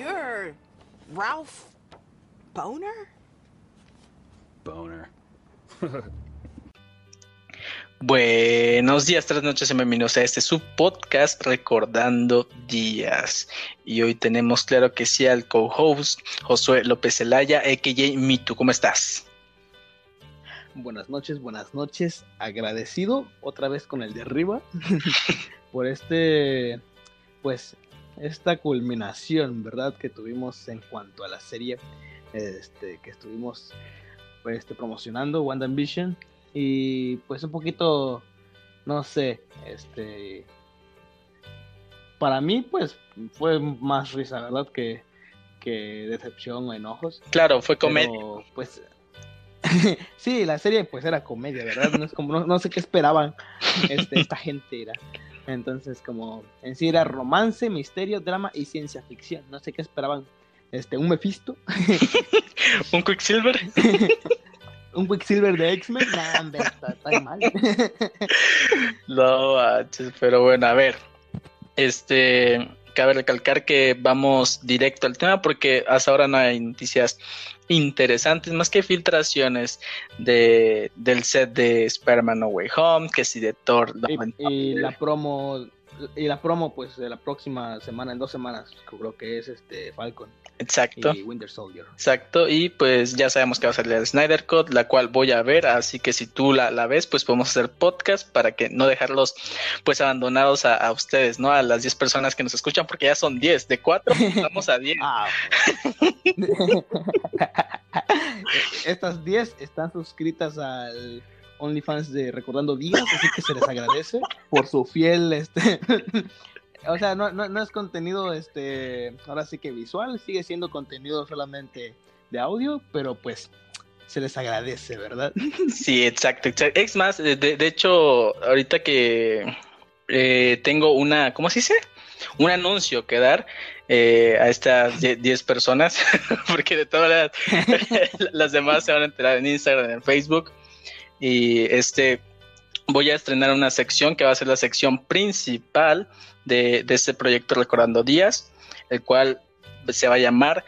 You're Ralph Boner? Boner. Buenos días, tres noches y bienvenidos a este su podcast Recordando Días. Y hoy tenemos, claro que sí, al co-host Josué López Zelaya, a.k.a. Mitu. ¿Cómo estás? Buenas noches, buenas noches. Agradecido otra vez con el de arriba por este, pues, esta culminación, ¿verdad? Que tuvimos en cuanto a la serie este, que estuvimos pues, este, promocionando, Wanda Vision. Y pues un poquito, no sé, este... Para mí, pues, fue más risa, ¿verdad? Que, que decepción o enojos. Claro, fue comedia. pues sí, la serie pues era comedia, ¿verdad? No, es como, no, sé qué esperaban este, esta gente era. Entonces, como en sí era romance, misterio, drama y ciencia ficción. No sé qué esperaban. Este, un Mephisto. un Quicksilver. un Quicksilver de X-Men. Nah, está, está mal. no, pero bueno, a ver. Este, cabe recalcar que vamos directo al tema porque hasta ahora no hay noticias interesantes, más que filtraciones de, del set de Spider-Man No Way Home, que si de Thor. y, la promo y la promo pues de la próxima semana, en dos semanas, creo que es este Falcon. Exacto. Y Winter Soldier. Exacto, y pues ya sabemos que va a salir el Snyder Cut, la cual voy a ver, así que si tú la, la ves, pues podemos hacer podcast para que no dejarlos pues abandonados a, ustedes, ¿no? A las 10 personas que nos escuchan, porque ya son 10, de 4 vamos a 10. Ah, Estas 10 están suscritas al OnlyFans de Recordando Días, así que se les agradece por su fiel, este, o sea, no, no, es contenido, este, ahora sí que visual, sigue siendo contenido solamente de audio, pero pues se les agradece, ¿verdad? Sí, exacto, exacto. Es más, de, hecho, ahorita que eh, tengo una, ¿cómo se dice? Un anuncio que dar eh, a estas 10 personas, porque de todas las, las demás se van a enterar en Instagram, en Facebook. Y este, voy a estrenar una sección que va a ser la sección principal de, este proyecto Recordando Días, el cual se va a llamar,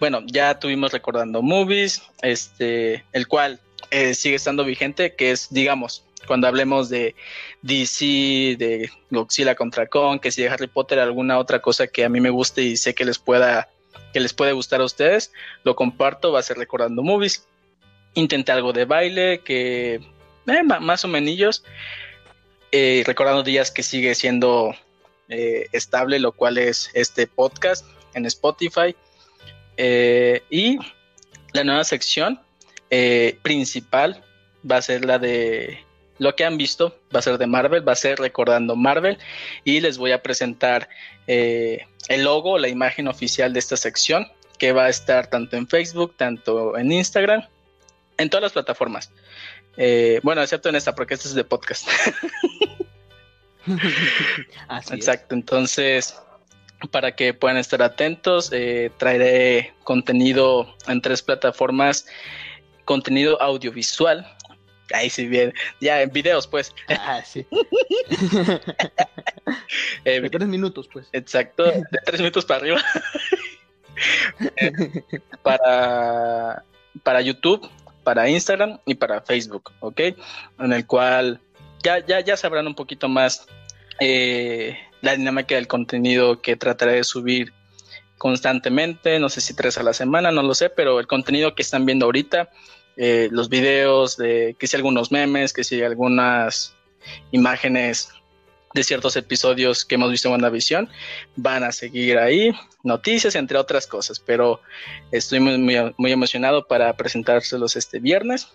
bueno, ya tuvimos Recordando Movies, este, el cual eh, sigue estando vigente, que es, digamos, cuando hablemos de DC, de Godzilla contra Kong, que si de Harry Potter, alguna otra cosa que a mí me guste y sé que les pueda, que les puede gustar a ustedes, lo comparto, va a ser Recordando Movies. Intenté algo de baile, que eh, más o menos, eh, recordando días que sigue siendo eh, estable, lo cual es este podcast en Spotify. Eh, y la nueva sección principal va a ser la de lo que han visto, va a ser de Marvel, va a ser recordando Marvel y les voy a presentar el logo, la imagen oficial de esta sección que va a estar tanto en Facebook, tanto en Instagram, en todas las plataformas. bueno, excepto en esta, porque este es de podcast. Exacto, entonces para que puedan estar atentos, eh, traeré contenido en tres plataformas, contenido audiovisual. Ahí sí bien, ya en videos pues. Ah, sí. Eh, de tres minutos pues. Exacto, de tres minutos para arriba. Eh, para, para YouTube, para Instagram y para Facebook, ¿ok? En el cual ya, ya, ya sabrán un poquito más eh, la dinámica del contenido que trataré de subir constantemente, no sé si tres a la semana, no lo sé, pero el contenido que están viendo ahorita, eh, los videos, de que si algunos memes, que si algunas imágenes de ciertos episodios que hemos visto en WandaVision, van a seguir ahí, noticias, entre otras cosas, pero estoy muy, muy, emocionado para presentárselos este viernes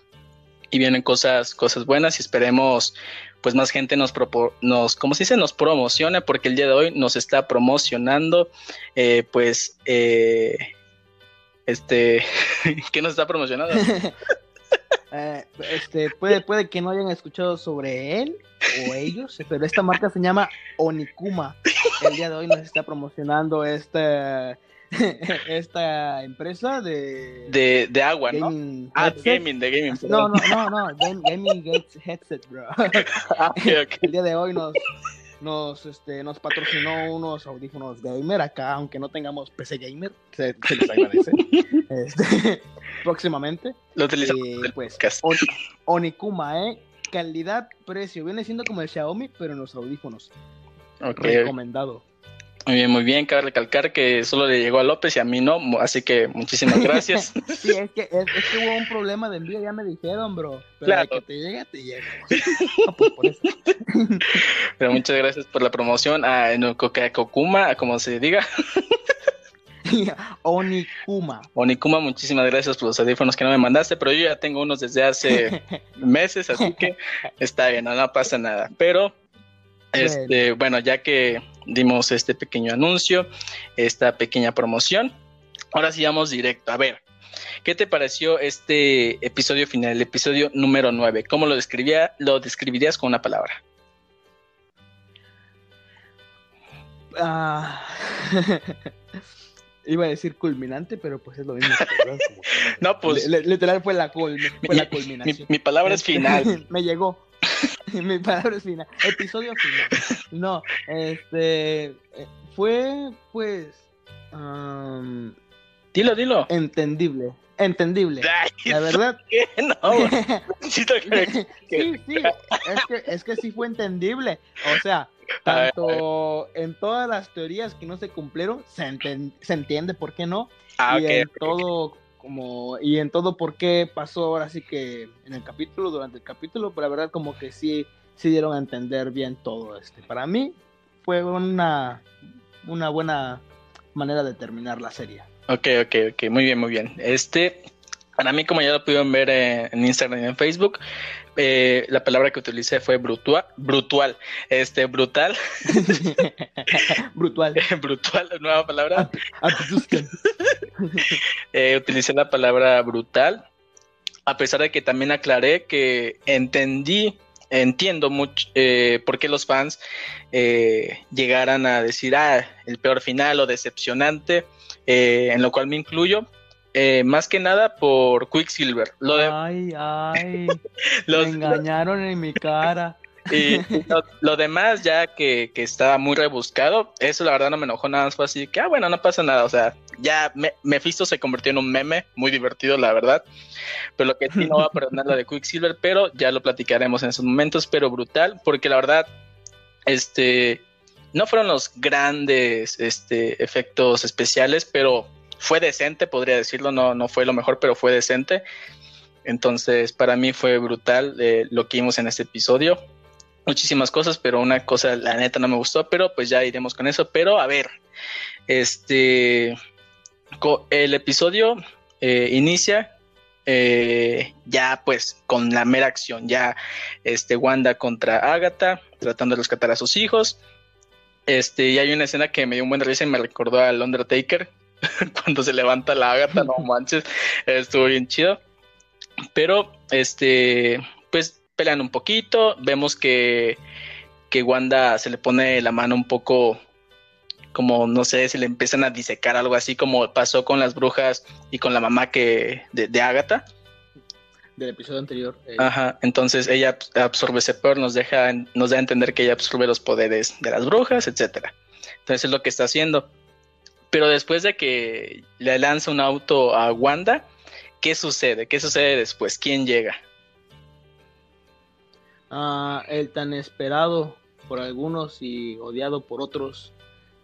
y vienen cosas, cosas buenas y esperemos pues más gente nos, nos ¿cómo se dice? Nos promocione porque el día de hoy nos está promocionando eh, pues eh, este, ¿qué nos está promocionando? Eh, este, puede, puede que no hayan escuchado sobre él o ellos, pero esta marca se llama Onikuma. El día de hoy nos está promocionando este esta empresa de... De, de agua, ¿no? Ah, gaming, de gaming. No, no, no, no, gaming Gates Headset, bro. Ah, el día de hoy nos, nos, este, nos patrocinó unos audífonos gamer acá, aunque no tengamos PC gamer, se, se les agradece. Este, próximamente. Lo utilizamos Eh, pues. On- Onikuma, ¿eh? Calidad, precio. Viene siendo como el Xiaomi, pero en los audífonos. Ok, Recomendado. Muy bien, muy bien. Cabe recalcar que solo le llegó a López y a mí no, así que muchísimas gracias. Sí, es que, es, es que hubo un problema de envío, ya me dijeron, bro. Pero Claro. de que te llega, te llega. Ah, pues, por eso. Pero muchas gracias por la promoción a Kokuma, como se diga. Onikuma. Onikuma, muchísimas gracias por los audífonos que no me mandaste, pero yo ya tengo unos desde hace meses, así que está bien, no, no pasa nada. Pero, este, bueno, ya que dimos este pequeño anuncio, esta pequeña promoción, ahora sí vamos directo. A ver, ¿qué te pareció este episodio final, el episodio número 9? ¿Cómo lo describía, lo describirías con una palabra? Ah, Iba a decir culminante, pero pues es lo mismo. No, pues li- literal fue la, culmi- fue la mi, culminación. mi palabra es final. Me llegó. Mi palabra es final. Episodio final. No, este. eh, Fue, pues. am, Dilo, dilo. entendible. Entendible. La verdad. ¿qué? No, sí, sí. Es que, es que sí fue entendible. O sea, tanto en todas las teorías que no se cumplieron, se, enten- se entiende por qué no. Ah, y en todo como y en todo por qué pasó ahora sí que en el capítulo durante el capítulo pero la verdad como que sí sí dieron a entender bien todo este para mí fue una una buena manera de terminar la serie Ok, ok, ok, muy bien, muy bien. Este, para mí, como ya lo pudieron ver eh, en Instagram y en Facebook, eh, la palabra que utilicé fue brutua, brutal, este, brutal, brutal brutal, nueva palabra. Eh, utilicé la palabra brutal, a pesar de que también aclaré que entendí, entiendo mucho eh, por qué los fans eh, llegaran a decir, ah, el peor final o decepcionante, eh, en lo cual me incluyo. Eh, más que nada por Quicksilver. Lo, de- ay ay los- me engañaron en mi cara y lo, lo demás ya que, que estaba muy rebuscado, eso la verdad no me enojó nada más fue así que, ah, bueno, no pasa nada, o sea, ya me, Mephisto se convirtió en un meme, muy divertido la verdad, pero lo que sí no va a perdonar la de Quicksilver, pero ya lo platicaremos en esos momentos, pero brutal, porque la verdad, este, no fueron los grandes este, efectos especiales, pero fue decente, podría decirlo, no, no fue lo mejor, pero fue decente. Entonces, para mí fue brutal eh, lo que vimos en este episodio. Muchísimas cosas, pero una cosa, la neta, no me gustó, pero pues ya iremos con eso. Pero a ver, este, el episodio eh, inicia eh, ya pues con la mera acción, ya este Wanda contra Agatha, tratando de rescatar a sus hijos. Este, y hay una escena que me dio un buen risa y me recordó al Undertaker cuando se levanta la Agatha, no manches, estuvo bien chido. Pero, este, pues pelean un poquito, vemos que, que Wanda se le pone la mano un poco como, no sé, se le empiezan a disecar algo así como pasó con las brujas y con la mamá que de, de Agatha. del episodio anterior eh, Ajá, entonces ella abs- absorbe ese poder, nos deja, nos da a entender que ella absorbe los poderes de las brujas, etcétera. Entonces es lo que está haciendo. Pero después de que le lanza un auto a Wanda, ¿qué sucede? ¿Qué sucede después? ¿Quién llega? ah, el tan esperado por algunos y odiado por otros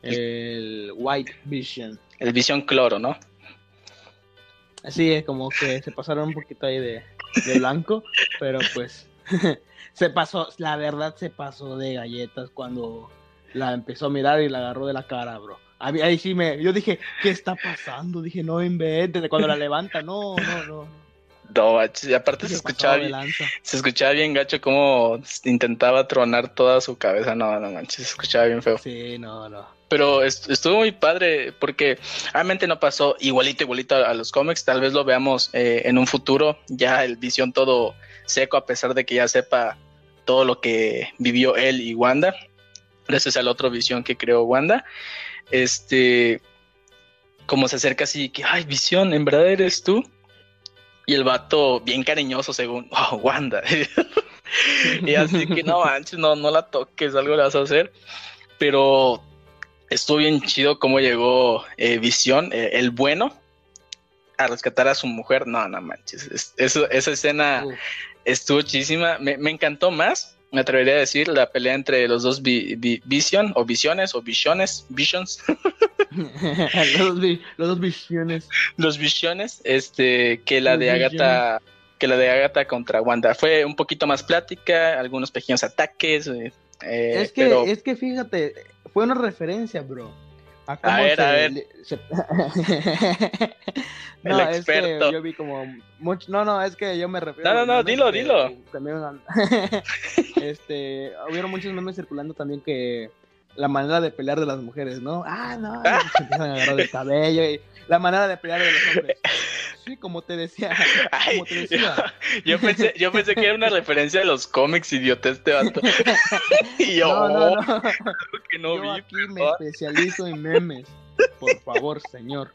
el White Vision El Visión Cloro, ¿no? Así es, como que se pasaron un poquito ahí de, de blanco, pero pues se pasó, la verdad se pasó de galletas cuando la empezó a mirar y la agarró de la cara, bro. A mí- Ahí sí me, yo dije, ¿qué está pasando? Dije, no inventes, cuando la levanta, no, no, no. No, y aparte se escuchaba, bien, se escuchaba bien gacho como intentaba tronar toda su cabeza. No, no manches, se escuchaba bien feo. Sí, no, no. Pero est- estuvo muy padre porque realmente no pasó igualito, igualito a, a los cómics. Tal vez lo veamos eh, en un futuro, ya el visión todo seco, a pesar de que ya sepa todo lo que vivió él y Wanda, gracias al otro visión que creó Wanda. Este, como se acerca así, que, ay, visión, ¿en verdad eres tú? Y el vato, bien cariñoso, según, oh, Wanda. y así que no manches, no, no la toques, algo le vas a hacer. Pero estuvo bien chido cómo llegó eh, Visión, eh, el bueno, a rescatar a su mujer. No, no manches. eso, esa escena estuvo chísima. Me, me, encantó más, me atrevería a decir, la pelea entre los dos Vision, o Visiones, o Visiones, Visions. los, los, dos Visiones. Los Visiones, este, que la de Agatha. Que la de Agatha contra Wanda. Fue un poquito más plática, algunos pequeños ataques. Eh, es, que, es que fíjate, fue una referencia, bro. A, ver, a ver. no, El experto. Es que yo vi como mucho, no, no, es que yo me refiero. No, no, no, dilo, dilo. este, hubieron muchos memes circulando también que la manera de pelear de las mujeres, ¿no? Ah, no, se empiezan a agarrar el cabello y la manera de pelear de los hombres. Sí, como te decía. como te decía. Yo, pensé, yo pensé que era una referencia de los cómics, idiota, este vato. y yo, no, no, no. Que no yo aquí me especializo en memes. Por favor, señor.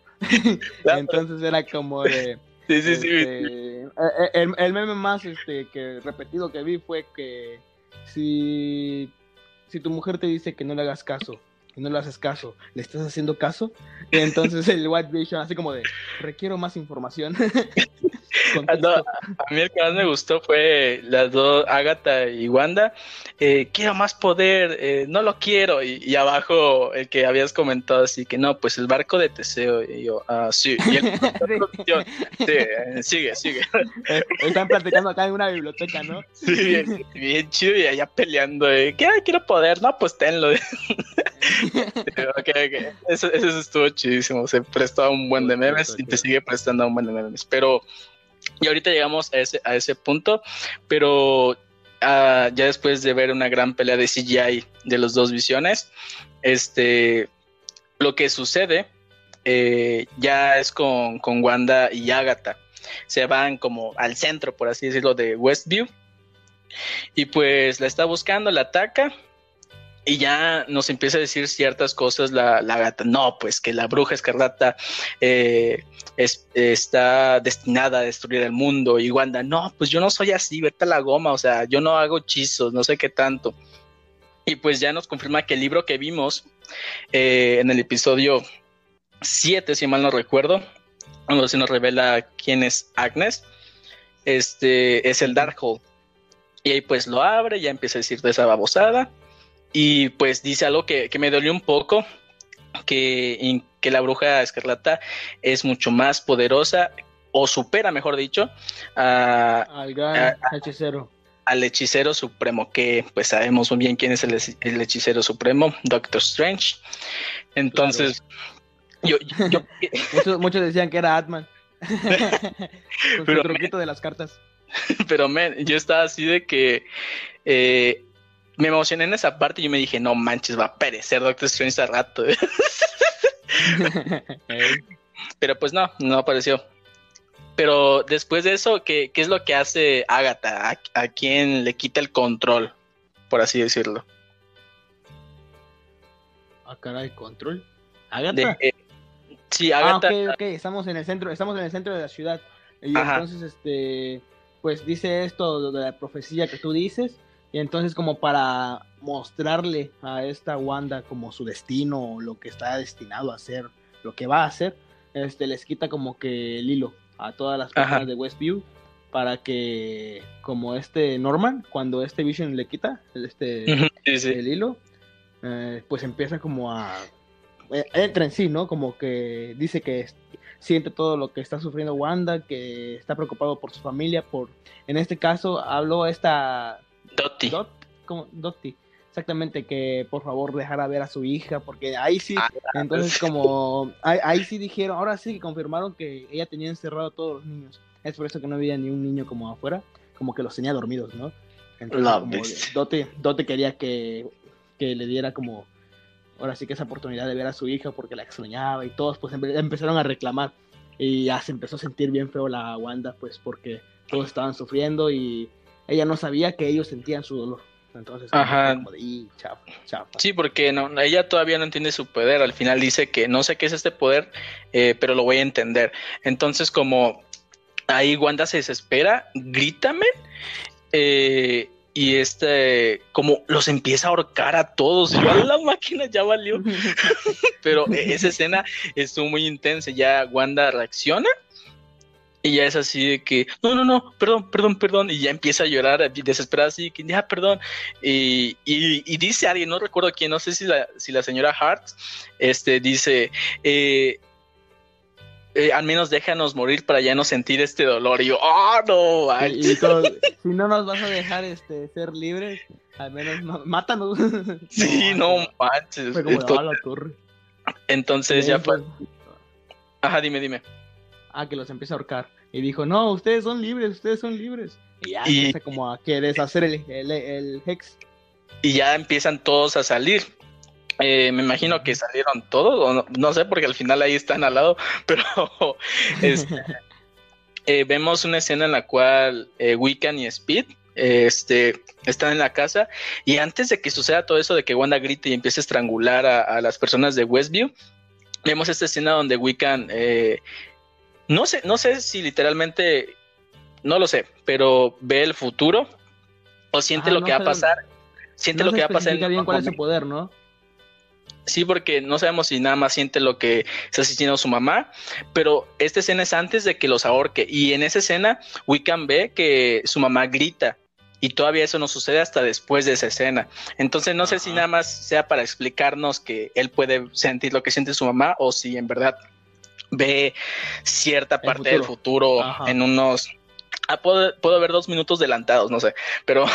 Entonces era como de. Sí, sí, sí. Este, eh, eh, el, el, meme más este, que repetido que vi fue que si, si tu mujer te dice que no le hagas caso, y no le haces caso, ¿le estás haciendo caso? Y entonces el White Vision así como de, requiero más información. a mí el que más me gustó fue las dos, Agatha y Wanda. Eh, quiero más poder, eh, no lo quiero. Y, abajo el que habías comentado así que no, pues el barco de Teseo. Y yo, ah, sí. Y el, sí, eh, sigue, sigue. Están platicando acá en una biblioteca, ¿no? Sí, bien, chido y allá peleando. ¿Qué? quiero poder. No, pues tenlo. okay, okay. Eso, eso estuvo chidísimo. Se prestó a un buen de memes y te sigue prestando a un buen de memes. Pero y ahorita llegamos a ese, a ese punto, pero ah, ya después de ver una gran pelea de CGI de los dos visiones, este, lo que sucede eh, ya es con, con Wanda y Agatha. Se van como al centro, por así decirlo, de Westview. Y pues la está buscando, la ataca y ya nos empieza a decir ciertas cosas la, la gata. No, pues que la bruja escarlata eh, está destinada a destruir el mundo. Y Wanda, no, pues yo no soy así, vete a la goma, o sea, yo no hago hechizos, no sé qué tanto. Y pues ya nos confirma que el libro que vimos eh, en el episodio 7, si mal no recuerdo, cuando se nos revela quién es Agnes, este es el Darkhold. Y ahí pues lo abre, ya empieza a decir de esa babosada y pues dice algo que, me dolió un poco, que, que la bruja escarlata es mucho más poderosa o supera, mejor dicho, al hechicero. Al hechicero supremo, que pues sabemos muy bien quién es el, hechicero supremo, Doctor Strange. Entonces, yo, muchos, decían que era Atman. Con pero, truquito de las cartas. Pero yo estaba así de que eh, me emocioné en esa parte y yo me dije, no manches, va a perecer Doctor Strange a rato. Pero pues no, no apareció. Pero después de eso, ¿qué, qué es lo que hace Agatha? ¿A, ¿A, quién le quita el control? Por así decirlo. ¿A cara de control? ¿Agatha? Eh, sí, Agatha. Ah, ok, ok, estamos en el centro, estamos en el centro de la ciudad. Y entonces, este, pues dice esto de la profecía que tú dices y entonces como para mostrarle a esta Wanda como su destino, lo que está destinado a hacer, lo que va a hacer, este les quita como que el hilo a todas las personas de Westview para que como este Norman, cuando este Vision le quita este el hilo, eh, pues empieza como a eh, entra en sí, ¿no? Como que dice que siente todo lo que está sufriendo Wanda, que está preocupado por su familia, por en este caso habló esta Dotti. Dot, Dotti. Exactamente, que por favor dejara ver a su hija, porque ahí sí, ah, entonces como, ahí, sí dijeron, ahora sí confirmaron que ella tenía encerrado a todos los niños. Es por eso que no había ni un niño como afuera, como que los tenía dormidos, ¿no? Entonces, Dotti, quería que, que le diera como, ahora sí que esa oportunidad de ver a su hija porque la extrañaba y todos pues empezaron a reclamar y ya se empezó a sentir bien feo la Wanda pues porque todos estaban sufriendo y ella no sabía que ellos sentían su dolor. Entonces, Ajá. Sí, porque no, ella todavía no entiende su poder. Al final dice que no sé qué es este poder, eh, pero lo voy a entender. Entonces, como ahí Wanda se desespera, grítame. Eh, y este, como los empieza a ahorcar a todos. Y yo, la máquina ya valió. Pero esa escena estuvo muy intensa. Ya Wanda reacciona. Y ya es así de que, no, no, no, perdón, perdón, perdón. Y ya empieza a llorar desesperada, así que, ya, perdón. Y, y, dice alguien, no recuerdo quién, no sé si la, si la señora Hart, este, dice, eh, eh, al menos déjanos morir para ya no sentir este dolor. Y yo, oh, no, y, si no nos vas a dejar este, ser libres, al menos mátanos. Sí, no, manches. Entonces, ya fue. Ajá, dime, dime. Ah, que los empieza a ahorcar. Y dijo, no, ustedes son libres, ustedes son libres. Y ya empieza como a que deshacer el, el, el hex. Y ya empiezan todos a salir. Eh, me imagino que salieron todos, o no, sé, porque al final ahí están al lado, pero este, eh, vemos una escena en la cual eh, Wiccan y Speed este, están en la casa y antes de que suceda todo eso de que Wanda grite y empiece a estrangular a, las personas de Westview, vemos esta escena donde Wiccan, no sé, no sé si literalmente, no lo sé, pero ve el futuro o siente lo que va a pasar, siente lo que va a pasar. bien cuál es su poder, ¿no? Sí, porque no sabemos si nada más siente lo que está asistiendo su mamá, pero esta escena es antes de que los ahorque. Y en esa escena, Wiccan ve que su mamá grita. Y todavía eso no sucede hasta después de esa escena. Entonces no sé si nada más sea para explicarnos que él puede sentir lo que siente su mamá o si en verdad ve cierta parte del futuro en unos... Ah, puedo, puedo ver dos minutos adelantados, no sé, pero...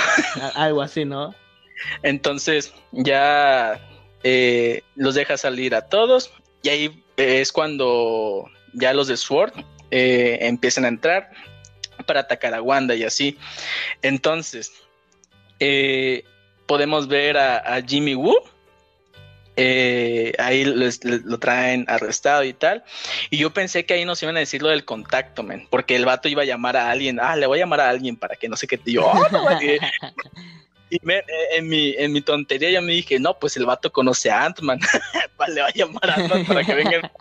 Algo así, ¿no? Entonces ya eh, los deja salir a todos y ahí es cuando ya los de Sword eh, empiezan a entrar para atacar a Wanda y así. Entonces, eh, podemos ver a, Jimmy Woo. Ahí lo traen arrestado y tal. Y yo pensé que ahí nos iban a decir lo del contacto, men, porque el vato iba a llamar a alguien. Ah, le voy a llamar a alguien para que no sé qué. Yo, oh, no, y eh, en, mi, en mi tontería yo me dije, no, pues el vato conoce a Ant-Man, le va a llamar a Ant-Man para que venga.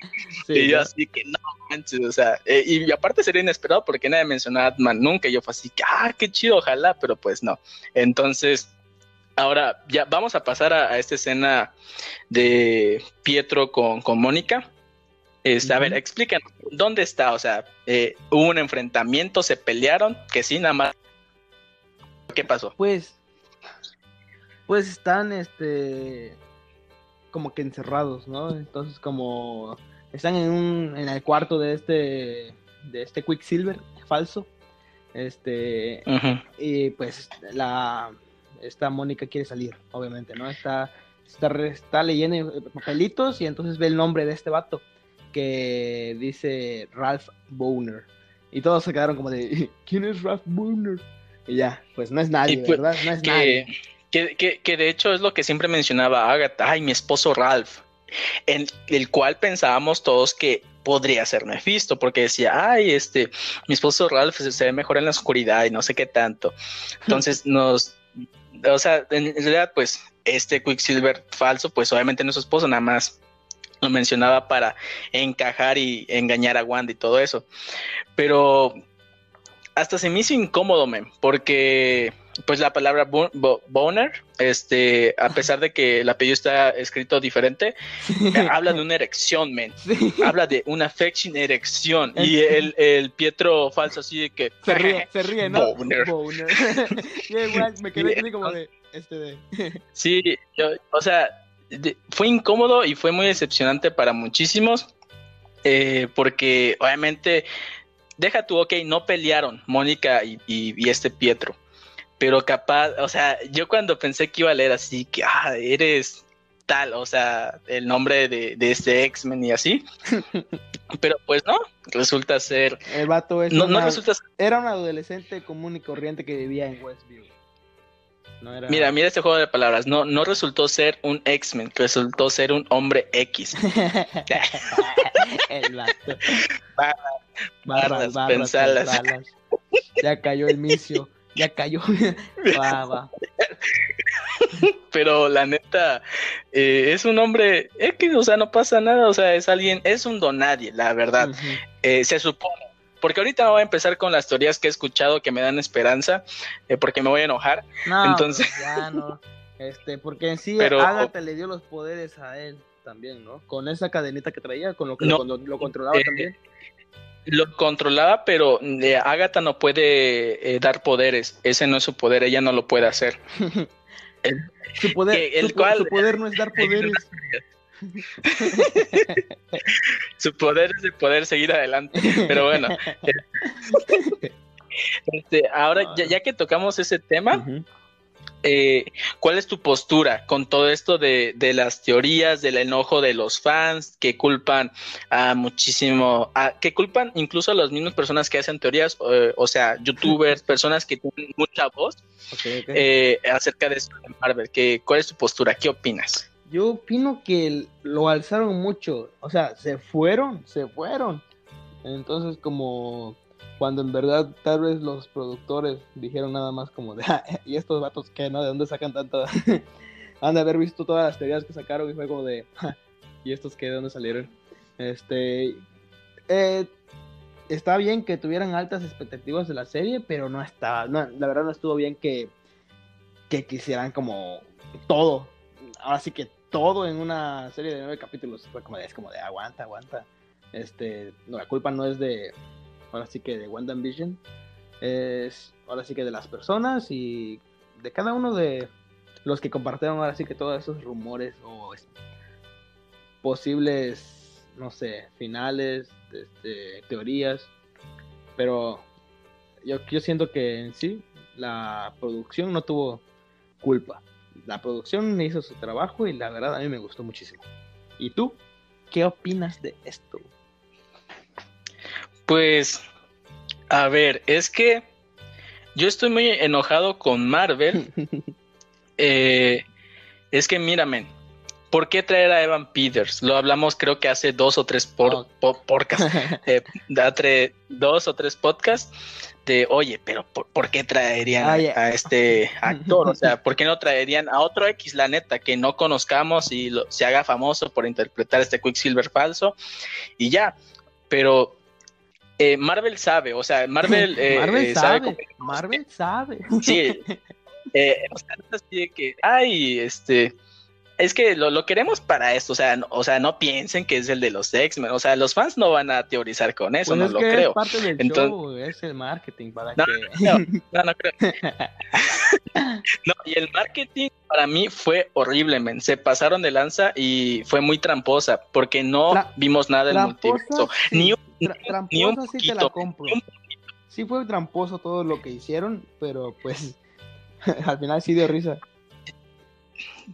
y yo así que no manches, o sea, eh, y aparte sería inesperado porque nadie mencionó a Ant-Man nunca, y yo fue así que, ah, qué chido, ojalá, pero pues no. Entonces, ahora ya vamos a pasar a, esta escena de Pietro con, con Mónica. Este, A ver, explícanos, ¿dónde está? O sea, eh, hubo un enfrentamiento, se pelearon, que sí, nada más ¿Qué pasó? Pues, pues están, este, como que encerrados, ¿no? Entonces como están en un, en el cuarto de este, de este Quicksilver falso, este, y pues la, esta Mónica quiere salir, obviamente, ¿no? Está, está, está leyendo papelitos y entonces ve el nombre de este vato que dice Ralph Boner. Y todos se quedaron como de, ¿quién es Ralph Boner? Y ya, pues no es nadie, pues, ¿verdad? No es que, nadie. Que, de hecho es lo que siempre mencionaba Agatha, ay, mi esposo Ralph, en el cual pensábamos todos que podría ser Mephisto, porque decía, ay, este, mi esposo Ralph se, ve mejor en la oscuridad y no sé qué tanto. Entonces nos, o sea, en realidad, pues, este Quicksilver falso, pues obviamente no es su esposo, nada más lo mencionaba para encajar y engañar a Wanda y todo eso. Pero hasta se me hizo incómodo, men, porque pues la palabra boner, este, a pesar de que el apellido está escrito diferente, habla de una erección, men. Habla de una affection erección. Y el, el, Pietro falso así de que se ríe, se ríe, ¿no? Boner. igual me quedé así como de este de. sí, yo, o sea, fue incómodo y fue muy decepcionante para muchísimos. Eh, porque obviamente deja tú, ok, no pelearon Mónica y, este Pietro, pero capaz, o sea, yo cuando pensé que iba a leer así, que, ah, eres tal, o sea, el nombre de, este X-Men y así, pero pues no, resulta ser... El vato es no, resulta Era un adolescente común y corriente que vivía en Westview. Mira, mira este juego de palabras. No, no resultó ser un X-Men, resultó ser un hombre X. el vato. Barras, barras, Ya cayó el misio, ya cayó. Pero la neta, eh, es un hombre X, o sea, no pasa nada, o sea, es alguien, es un donadie, la verdad. Eh, se supone, porque ahorita no voy a empezar con las teorías que he escuchado que me dan esperanza, eh, porque me voy a enojar. No, Entonces- pues ya no. Este, porque en sí Pero- Agatha le dio los poderes a él también, ¿no? Con esa cadenita que traía, con lo que No. lo, lo controlaba Eh, también. Lo controlaba, pero eh, Agatha no puede eh, dar poderes. Ese no es su poder, ella no lo puede hacer. Su poder, que el su, cual- su poder no es dar poderes. Su poder es de poder seguir adelante. Pero bueno, este, ahora ya, ya que tocamos ese tema. Eh, ¿cuál es tu postura con todo esto de, de las teorías, del enojo de los fans que culpan a muchísimo, a, que culpan incluso a las mismas personas que hacen teorías, eh, o sea, youtubers, personas que tienen mucha voz eh, acerca de esto de Marvel? Que, ¿Cuál es tu postura? ¿Qué opinas? Yo opino que lo alzaron mucho. O sea, se fueron, se fueron. Entonces, como cuando en verdad tal vez los productores dijeron nada más como de, "Ah, ¿y estos vatos qué, no? ¿De dónde sacan tanta? Han de haber visto todas las teorías que sacaron y fue de, "Ja, ¿y estos qué? ¿De dónde salieron? Este. eh, está bien que tuvieran altas expectativas de la serie, pero no estaba. la verdad no estuvo bien que, que quisieran como todo. Ahora sí que todo en una serie de nueve capítulos fue como de, es como de aguanta, aguanta. Este, no, la culpa no es de, ahora sí que de WandaVision, es ahora sí que de las personas y de cada uno de los que compartieron ahora sí que todos esos rumores o es- posibles, no sé, finales, este, teorías, pero yo, yo siento que en sí la producción no tuvo culpa. La producción hizo su trabajo y la verdad a mí me gustó muchísimo. ¿Y tú? ¿Qué opinas de esto? Pues, a ver, es que yo estoy muy enojado con Marvel. Eh, es que mírame, ¿por qué traer a Evan Peters? Lo hablamos creo que hace dos o tres por, Oh. po- podcasts, eh, dos o tres podcasts de, oye, pero ¿por, por qué traerían a, este actor? O sea, ¿por qué no traerían a otro X, la neta, que no conozcamos y lo- se haga famoso por interpretar este Quicksilver falso? Y ya, pero... eh, Marvel sabe, o sea, Marvel, eh, Marvel eh, sabe, Marvel sabe. Sí, eh, o sea, no es así de que, ay, este, es que lo, lo queremos para esto, o sea, no, o sea, no piensen que es el de los X-Men, o sea, los fans no van a teorizar con eso, Pues no es lo que creo. es parte del Entonces- show, es el marketing para No, que... No, no creo. No, y el marketing para mí fue horrible, men. Se pasaron de lanza y fue muy tramposa, porque no Tra- vimos nada del multiverso. sí. Ni un, Tra- ni un tramposa sí te la poquito, compro. un Sí fue tramposo todo lo que hicieron, pero pues al final sí dio risa.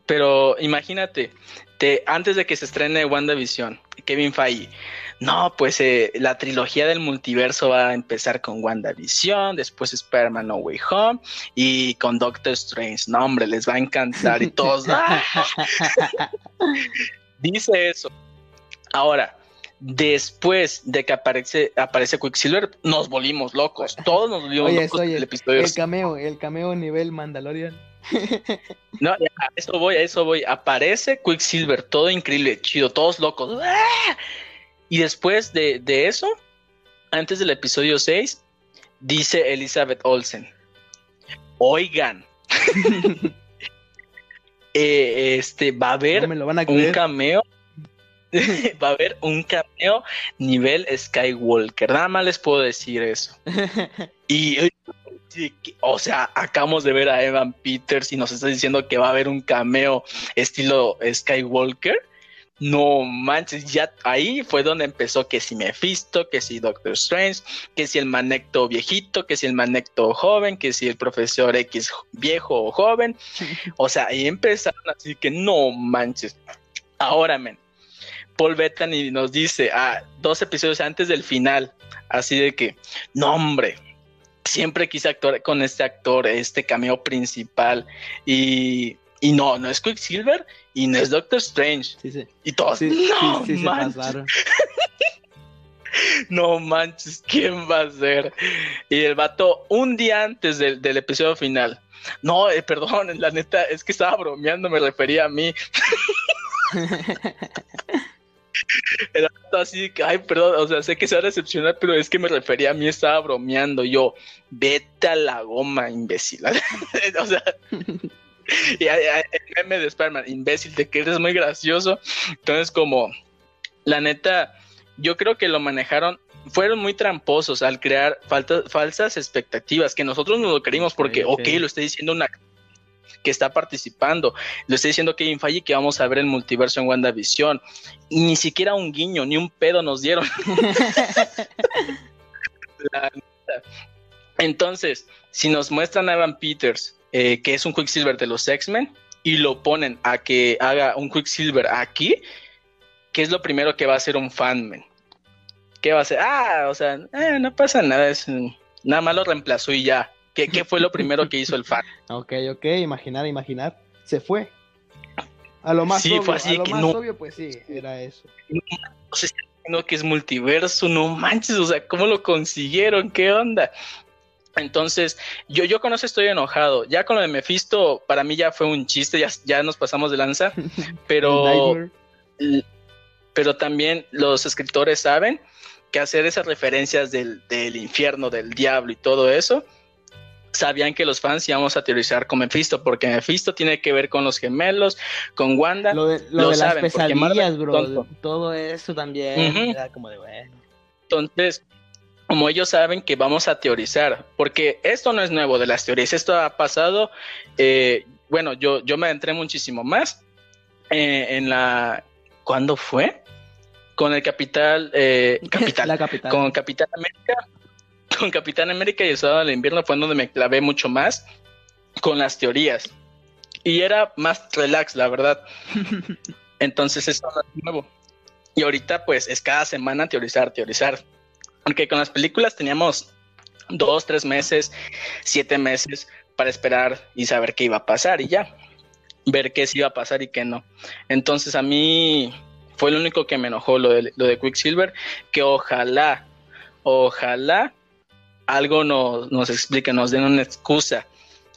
Pero imagínate, te, antes de que se estrene WandaVision, Kevin Feige, no, pues eh, la trilogía del multiverso va a empezar con WandaVision, después Spider-Man No Way Home y con Doctor Strange. No, hombre, les va a encantar y todos. ¡ah! Dice eso. Ahora, después de que aparece, aparece Quicksilver, nos volvimos locos. Todos nos volvimos Oye, locos oye, del episodio El cameo, el cameo nivel Mandalorian. No, a eso voy, a eso voy. Aparece Quicksilver, todo increíble, chido, todos locos. ¡Ah! Y después de, de eso, antes del episodio 6, dice Elizabeth Olsen: Oigan, eh, este va a haber No me lo van a un cameo. va a haber un cameo nivel Skywalker. Nada más les puedo decir eso. Y, o sea, acabamos de ver a Evan Peters y nos está diciendo que va a haber un cameo estilo Skywalker. No manches, ya ahí fue donde empezó que si Mephisto, que si Doctor Strange, que si el Manecto viejito, que si el Manecto joven, que si el profesor X viejo o joven. O sea, ahí empezaron así que no manches. Ahora, men, Paul Bettany nos dice, ah, dos episodios antes del final, así de que, no hombre, siempre quise actuar con este actor, este cameo principal, y, y no, no es Quicksilver y no es Doctor Strange, Sí, sí. y todos, Sí, no manches, no manches, ¿quién va a ser? Y el vato, un día antes del, del episodio final, no, eh, perdón, la neta, es que estaba bromeando, me refería a mí. Era así que, ay, perdón, o sea, sé que se va a decepcionar, pero es que me refería a mí, estaba bromeando. Yo, vete a la goma, imbécil. o sea, y el meme de Spider-Man, imbécil, te que eres muy gracioso. Entonces, como, la neta, yo creo que lo manejaron fueron muy tramposos al crear falsas expectativas, que nosotros no lo queríamos porque, ok, lo estoy diciendo una que está participando. Le estoy diciendo Kevin Feige que vamos a ver el multiverso en WandaVision. Ni siquiera un guiño, ni un pedo nos dieron. Entonces, si nos muestran a Evan Peters, eh, que es un Quicksilver de los X-Men, y lo ponen a que haga un Quicksilver aquí, ¿qué es lo primero que va a hacer un fanman? ¿Qué va a hacer? Ah, o sea, eh, no pasa nada, es, nada más lo reemplazó y ya. ¿Qué, fue lo primero que hizo el fan? Ok, ok, imaginar, imaginar. Se fue. A lo más sí, obvio, fue así a lo que más no. obvio, pues sí, era eso. No sé si que es multiverso, no manches, o sea, ¿cómo lo consiguieron? ¿Qué onda? Entonces, yo, yo con eso estoy enojado. Ya con lo de Mephisto, para mí ya fue un chiste, ya, ya nos pasamos de lanza, pero, pero también los escritores saben que hacer esas referencias del, del infierno, del diablo y todo eso, sabían que los fans íbamos a teorizar con Mephisto, porque Mephisto tiene que ver con los gemelos, con Wanda. Lo de, lo de las pesadillas, bro. Todo eso también. Era como de bueno. Entonces, como ellos saben que vamos a teorizar, porque esto no es nuevo de las teorías, esto ha pasado, eh, bueno, yo, yo me entré muchísimo más eh, en la... ¿Cuándo fue? Con el Capital, eh, Capital, la capital. con Capitán América, con Capitán América y el Soldado del Invierno fue donde me clavé mucho más con las teorías. Y era más relax, la verdad. Entonces esto no es nuevo. Y ahorita pues es cada semana teorizar, teorizar. Porque con las películas teníamos dos, tres meses, siete meses para esperar y saber qué iba a pasar y ya. Ver qué sí iba a pasar y qué no. Entonces a mí fue lo único que me enojó lo de, lo de Quicksilver, que ojalá, ojalá algo nos, nos nos den una excusa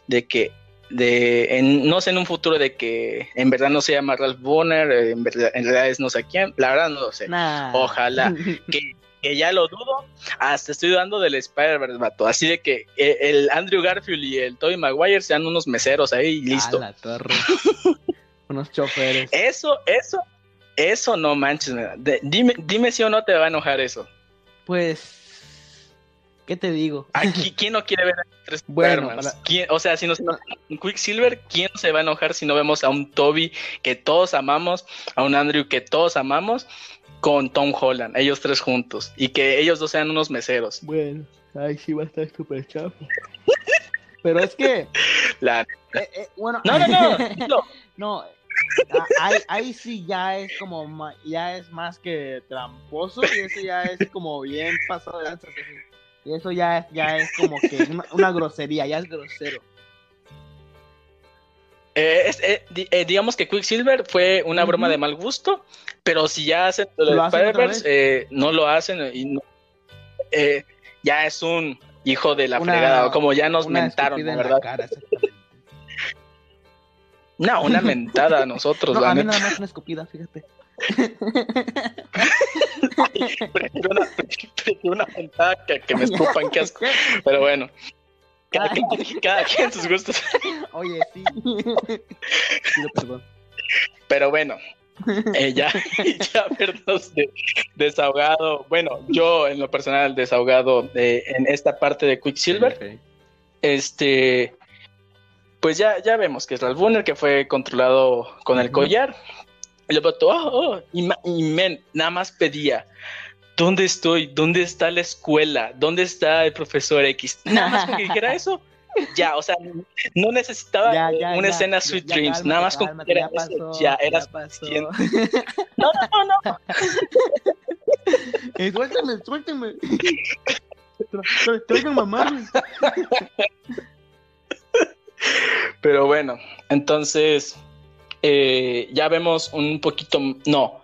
de que, de, en, no sé, en un futuro de que en verdad no se llama Ralph Bonner, en, verdad, en realidad es no sé quién, la verdad no lo sé. Nah. Ojalá, que, que, ya lo dudo, hasta estoy dudando del Spider-Verse, vato, así de que eh, el Andrew Garfield y el Tobey Maguire sean unos meseros ahí y listo. la torre. unos choferes. Eso, eso, eso no manches, de, dime, dime si o no te va a enojar eso. Pues ¿Qué te digo? Aquí, ¿quién no quiere ver a tres bueno, para... O sea, si nos un Quicksilver, ¿quién se va a enojar si no vemos a un Toby que todos amamos, a un Andrew que todos amamos, con Tom Holland, ellos tres juntos, y que ellos dos sean unos meseros? Bueno, ay, sí va a estar súper chafa. Pero es que... La... Eh, eh, bueno... No, no, no. no. no ahí, ahí, sí ya es como ya es más que tramposo y eso ya es como bien pasado de lanza. Y eso ya, ya es como que una, una grosería, ya es grosero. Eh, es, eh, eh, digamos que Quicksilver fue una uh -huh. broma de mal gusto, pero si ya hacen lo, ¿Lo de no lo hacen y no, ya es un hijo de la una, fregada, como ya nos mentaron, ¿verdad? Cara, no, una mentada a nosotros. no, la a mí neta. nada más una escupida, fíjate. Prefiero, una, prefiero una mentada que, que me escupan, qué asco. Pero bueno. Cada, quien, cada quien sus gustos. Oye, sí. Pido perdón. Pero bueno, eh, ya, ya vernos de, desahogado. Bueno, yo en lo personal desahogado eh, en esta parte de Quicksilver. Okay. Este, pues ya, ya vemos que es Ralph Bonner que fue controlado con el collar. Y le botó, oh, oh, y, y men, nada más pedía. ¿Dónde estoy? ¿Dónde está la escuela? ¿Dónde está el profesor X? Nada más con que dijera eso, ya, o sea, no necesitaba ya, ya, una ya, escena Sweet Dreams, nada más con que era pasó, eso, ya era. No, no, no, no. Eh, suéltame, suéltame. Mamá. Pero bueno, entonces eh, ya vemos un poquito, no,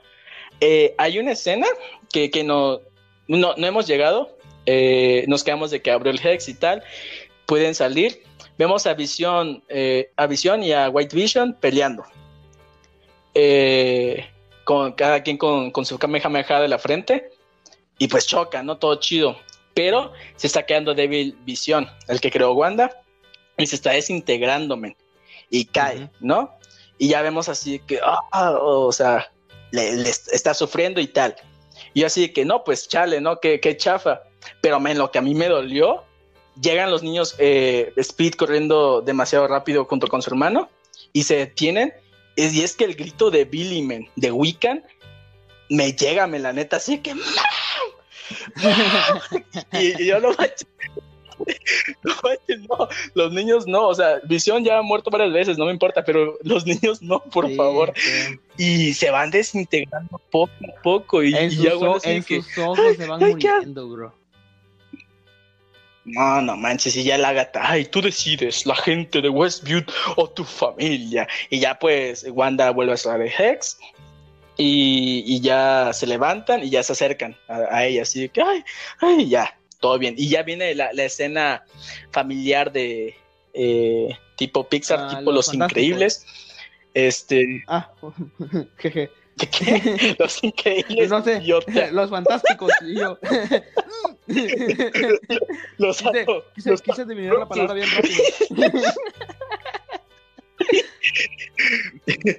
eh, hay una escena que, que no, no, no, hemos llegado, eh, nos quedamos de que abrió el Hex y tal, pueden salir, vemos a Visión, eh, a Visión y a White Vision peleando. Eh, con cada quien con, con su Kamehameha de la frente, y pues choca, ¿no? Todo chido. Pero se está quedando débil Visión, el que creó Wanda, y se está desintegrando, men, y cae. ¿no? Y ya vemos así que, ah, o sea, le, le está sufriendo y tal. Y yo así que, no, pues chale, ¿no? Qué, qué chafa. Pero, men, lo que a mí me dolió, llegan los niños eh, Speed corriendo demasiado rápido junto con su hermano y se detienen. Y es que el grito de Billy, men, de Wiccan, me llega, me la neta, así que... y, y yo manches. No los niños no, o sea, Visión ya ha muerto varias veces, no me importa, pero los niños no, por Sí, favor. sí. Y se van desintegrando poco a poco y, En, y sus, ya bueno, en que, sus ojos se van Ay, muriendo, bro. no, no manches, y ya la gata, ay, tú decides, la gente de Westview o tu familia. Y ya pues Wanda vuelve a estar de Hex y, y ya se levantan y ya se acercan a, a ella, así que, ay, ay, ya, todo bien. Y ya viene la, la escena familiar de eh, tipo Pixar, Ah, tipo Los Increíbles. Este, Ah, jeje. Los Increíbles. No sé, idiota. los fantásticos. Y yo. Los quise, quise, Los quise adivinar la palabra bien rápido.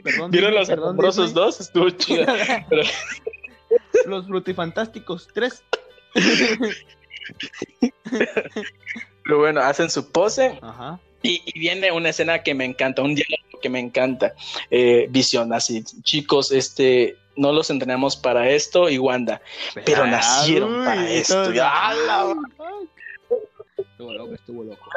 perdón, ¿Vieron los perdón, asombrosos Disney. dos? Estuvo chido. Pero- Los frutifantásticos 3. Pero bueno, hacen su pose Ajá. y, y viene una escena que me encanta, un diálogo que me encanta. Eh, Visión, así, chicos, este, no los entrenamos para esto y Wanda, pero nacieron para esto. Y, ¡ah, Estuvo loco, estuvo loco.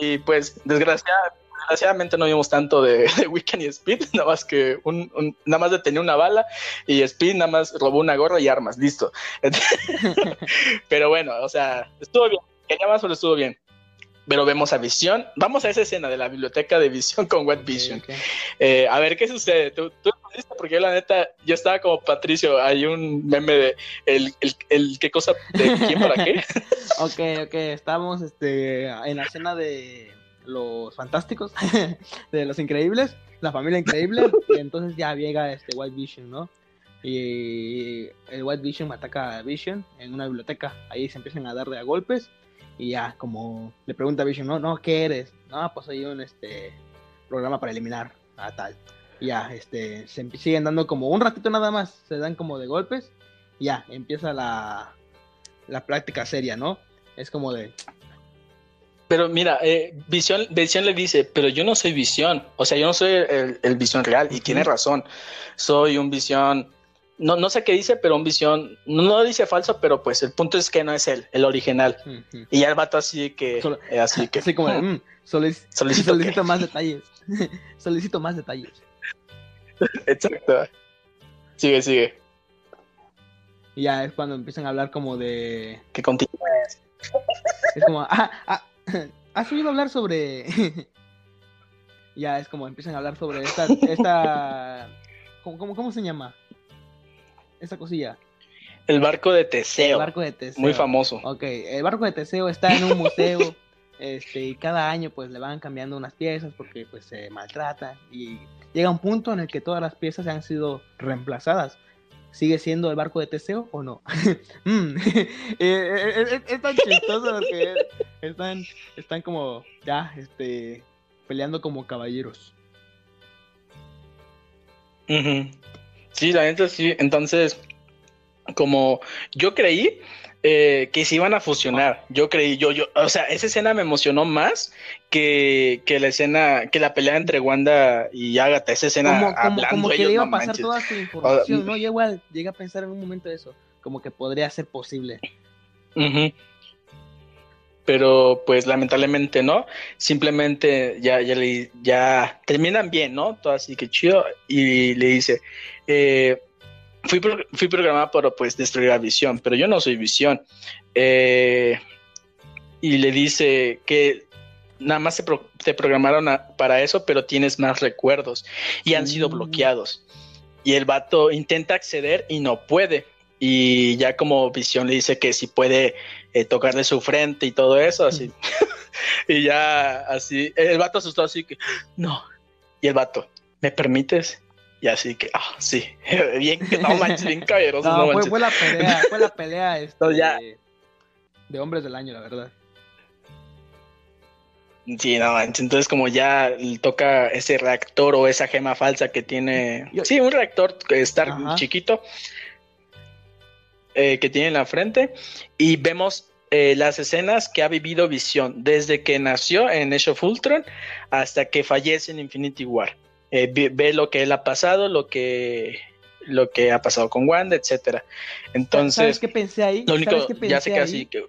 y pues, desgraciada- desgraciadamente no vimos tanto de, de Wiccan y Speed, nada más que un, un- nada más detenía una bala y Speed nada más robó una gorra y armas, listo. pero bueno, o sea, estuvo bien, quería más, pero estuvo bien. Pero vemos a Visión, vamos a esa escena de la biblioteca de Visión con Wet Vision. Ok, ok. Eh, a ver qué sucede. ¿Tú, tú? Porque yo, la neta, yo estaba como Patricio. Hay un meme de el, el, el qué cosa, de quién para qué. Ok, ok, estamos este, en la escena de los fantásticos, de los increíbles, la familia increíble, y entonces ya llega este White Vision, ¿no? Y el White Vision ataca a Vision en una biblioteca, ahí se empiezan a dar de a golpes, y ya como le pregunta a Vision, no, no, ¿qué eres? No, pues soy un este, programa para eliminar a tal. Y ya, este, se siguen dando como un ratito nada más, se dan como de golpes, y ya, empieza la, la práctica seria, ¿no? Es como de, Pero mira, eh, Visión, Visión le dice, pero yo no soy Visión. O sea, yo no soy el, el Visión real. Y tiene razón. Soy un Visión. No, no sé qué dice, pero un Visión. No, no dice falso, pero pues el punto es que no es él, el original. Y ya el vato así que. Eh, así que. así como "Mm, solic- Solicito solicito qué". más detalles, solicito más detalles. Exacto. Sigue, sigue. Y ya es cuando empiezan a hablar como de, Que continúe. es como, ah, ah, has oído hablar sobre, ya es como empiezan a hablar sobre esta, esta, ¿cómo, cómo, cómo se llama? Esta cosilla, El barco de el Teseo. barco de Teseo. Muy famoso. Ok, el barco de Teseo está en un museo. Este, y cada año pues le van cambiando unas piezas porque pues se maltrata y llega un punto en el que todas las piezas han sido reemplazadas. ¿Sigue siendo el barco de Teseo o no? Mm, eh, eh, eh, es, tan chistoso porque están, están como ya este, peleando como caballeros. Sí, la neta sí. Entonces, como yo creí eh, que se iban a fusionar. Yo creí, yo, yo, o sea, esa escena me emocionó más que, que la escena, que la pelea entre Wanda y Agatha. Esa escena Como, hablando como que ellos, le iba a pasar manches. toda su información, ¿no? Yo igual llegué a pensar en un momento eso, como que podría ser posible. Pero pues lamentablemente no, simplemente ya, ya, le, ya terminan bien, ¿no? Todo así que chido. Y le dice, eh, fui, pro- fui programada para pues destruir a Visión, pero yo no soy Visión. Eh, y le dice que nada más se pro- te programaron a- para eso, pero tienes más recuerdos y han sido Mm. bloqueados. Y el vato intenta acceder y no puede. Y ya como Visión le dice que si puede eh, tocarle su frente y todo eso, así. y ya así, el vato asustado así que, no. Y el vato, ¿me permites? Y así que, ah, sí, bien, no manches, bien caballerosos, no, No, fue, la pelea, fue la pelea este, ya. de hombres del año, la verdad. Sí, no manches. Entonces, como ya toca ese reactor o esa gema falsa que tiene. Yo- Sí, un reactor que está chiquito eh, que tiene en la frente. Y vemos eh, las escenas que ha vivido Visión desde que nació en Age of Ultron hasta que fallece en Infinity War. Eh, ve, ve lo que él ha pasado, lo que, lo que ha pasado con Wanda, etcétera. ¿Sabes Entonces, qué pensé ahí? lo único, ¿Sabes qué ya pensé sé que ahí? así que.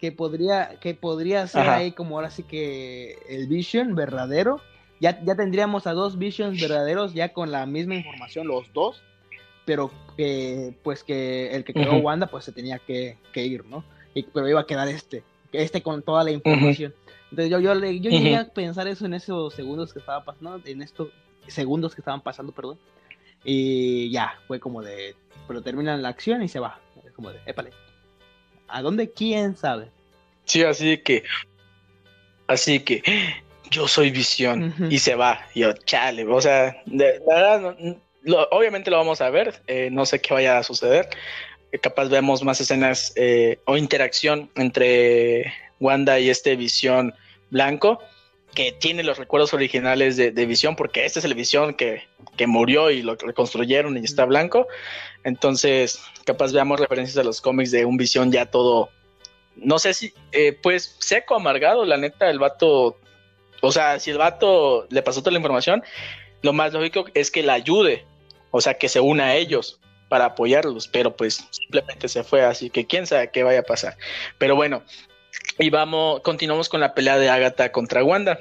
que podría que podría ser Ajá. ahí como ahora sí que el Vision verdadero ya, ya tendríamos a dos Visions verdaderos ya con la misma información los dos pero que pues que el que creó Ujú. Wanda pues se tenía que, que ir no y, pero iba a quedar este este con toda la información entonces yo yo, yo llegué a pensar eso en esos segundos que estaba pasando en estos segundos que estaban pasando perdón y ya fue como de pero terminan la acción y se va Es como de épale ¿A dónde? ¿Quién sabe? Sí, así que, así que, yo soy visión y se va. Y yo, chale, o sea, de- la verdad, no- lo- obviamente lo vamos a ver, eh, no sé qué vaya a suceder. Eh, capaz vemos más escenas eh, o interacción entre Wanda y este visión blanco que tiene los recuerdos originales de, de visión, porque este es el visión que, que murió y lo reconstruyeron y está blanco. Entonces, capaz veamos referencias a los cómics de un visión ya todo no sé si, eh, pues, seco, amargado, la neta, el vato, o sea, si el vato le pasó toda la información, lo más lógico es que la ayude, o sea, que se una a ellos para apoyarlos, pero pues simplemente se fue, así que quién sabe qué vaya a pasar. Pero bueno, y vamos, continuamos con la pelea de Agatha contra Wanda.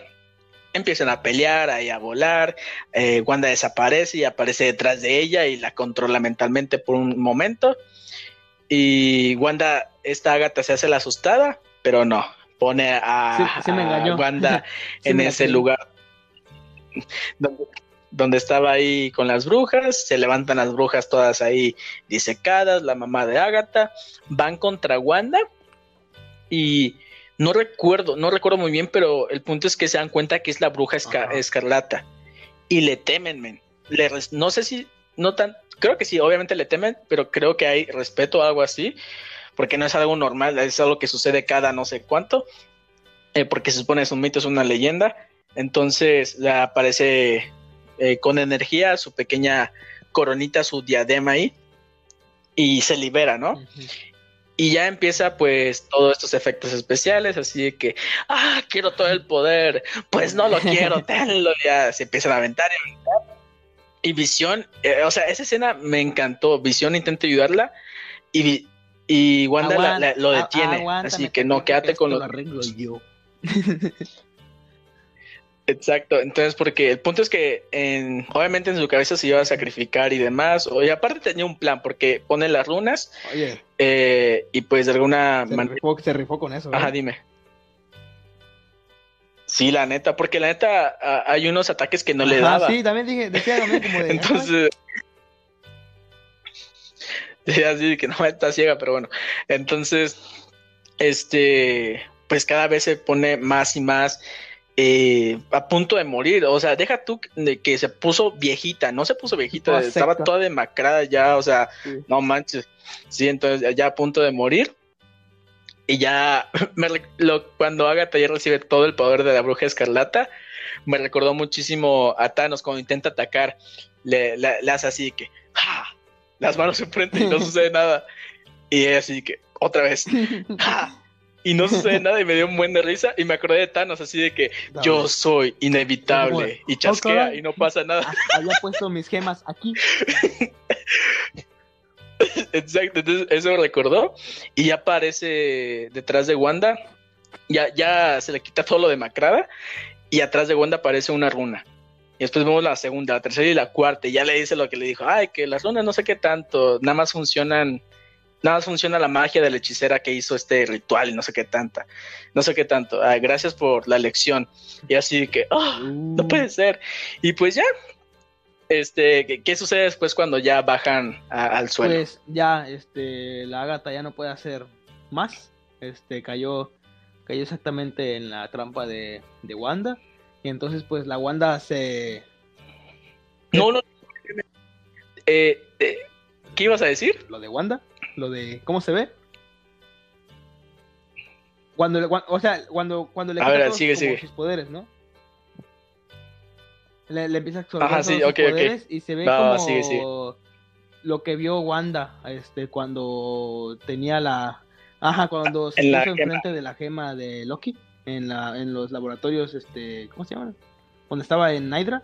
Empiezan a pelear, ahí a volar, eh, Wanda desaparece y aparece detrás de ella y la controla mentalmente por un momento. Y Wanda, esta Agatha se hace la asustada, pero no, pone a, Sí, sí me a engañó. Wanda Sí en me ese lugar donde, donde estaba ahí con las brujas, se levantan las brujas todas ahí disecadas, la mamá de Agatha, van contra Wanda y no recuerdo, no recuerdo muy bien, pero el punto es que se dan cuenta que es la bruja esca- Ajá. escarlata y le temen, men. Le res- no sé si, no tan, creo que sí, obviamente le temen, pero creo que hay respeto o algo así, porque no es algo normal, es algo que sucede cada no sé cuánto, eh, porque se supone es un mito, es una leyenda. Entonces le aparece eh, con energía su pequeña coronita, su diadema ahí, y se libera, ¿no? Y ya empieza pues todos estos efectos especiales, así de que, ah, quiero todo el poder, pues no lo quiero, tenlo, ya se empiezan a aventar y aventar. Y Visión, eh, o sea, esa escena me encantó, Visión intenta ayudarla y, y Wanda la- la- lo detiene, así que no, quédate con lo lo... arreglo yo. Exacto, entonces porque el punto es que en, obviamente en su cabeza se iba a sacrificar y demás, o, y aparte tenía un plan porque pone las runas Oye, eh, y pues de alguna se manera... rifó, se rifó con eso. ¿eh? Ajá, dime. Sí, la neta, porque la neta a- hay unos ataques que no le Ajá, daba. Sí, también dije, decía también como de. Entonces, sí, así que no está ciega, pero bueno. Entonces, este, pues cada vez se pone más y más eh, a punto de morir. O sea, deja tú que se puso viejita, no se puso viejita, estaba toda demacrada ya, o sea, Sí. no manches. Sí, entonces ya a punto de morir. Y ya me rec- lo- cuando Agatha ya recibe todo el poder de la bruja escarlata, me recordó muchísimo a Thanos cuando intenta atacar. Le, le- le hace así que ¡ja! las manos se frente y no sucede nada. Y ella así que otra vez ¡ja! Y no sucede nada y me dio un buen de risa y me acordé de Thanos así de que yo soy inevitable y chasquea y no pasa nada. Ah, Había puesto mis gemas aquí. Exacto, entonces eso me recordó y ya aparece detrás de Wanda, ya, ya se le quita todo lo demacrada y atrás de Wanda aparece una runa. Y después vemos la segunda, la tercera y la cuarta y ya le dice lo que le dijo, ay, que las runas no sé qué tanto, nada más funcionan, nada más funciona la magia de la hechicera que hizo este ritual y no sé qué tanta, no sé qué tanto, Ay, gracias por la lección. Y así que, ah, no puede ser. Y pues ya, este, ¿qué, qué sucede después cuando ya bajan a- al suelo? Pues ya, este, la Agatha ya no puede hacer más. Este, cayó, cayó exactamente en la trampa de, de Wanda. Y entonces, pues la Wanda se. No, no, eh, eh, ¿qué ibas a decir? Lo de Wanda, lo de cómo se ve. Cuando, le- o sea, cuando, cuando le A ver, sigue, sigue. sus poderes, ¿no? Le, le empieza a absorber Ajá, sus poderes y se ve como sigue, sigue. lo que vio Wanda este, cuando tenía la... Ajá, cuando se En la puso enfrente de la gema de Loki en, la, en los laboratorios, este, ¿cómo se llaman? Cuando estaba en Hydra.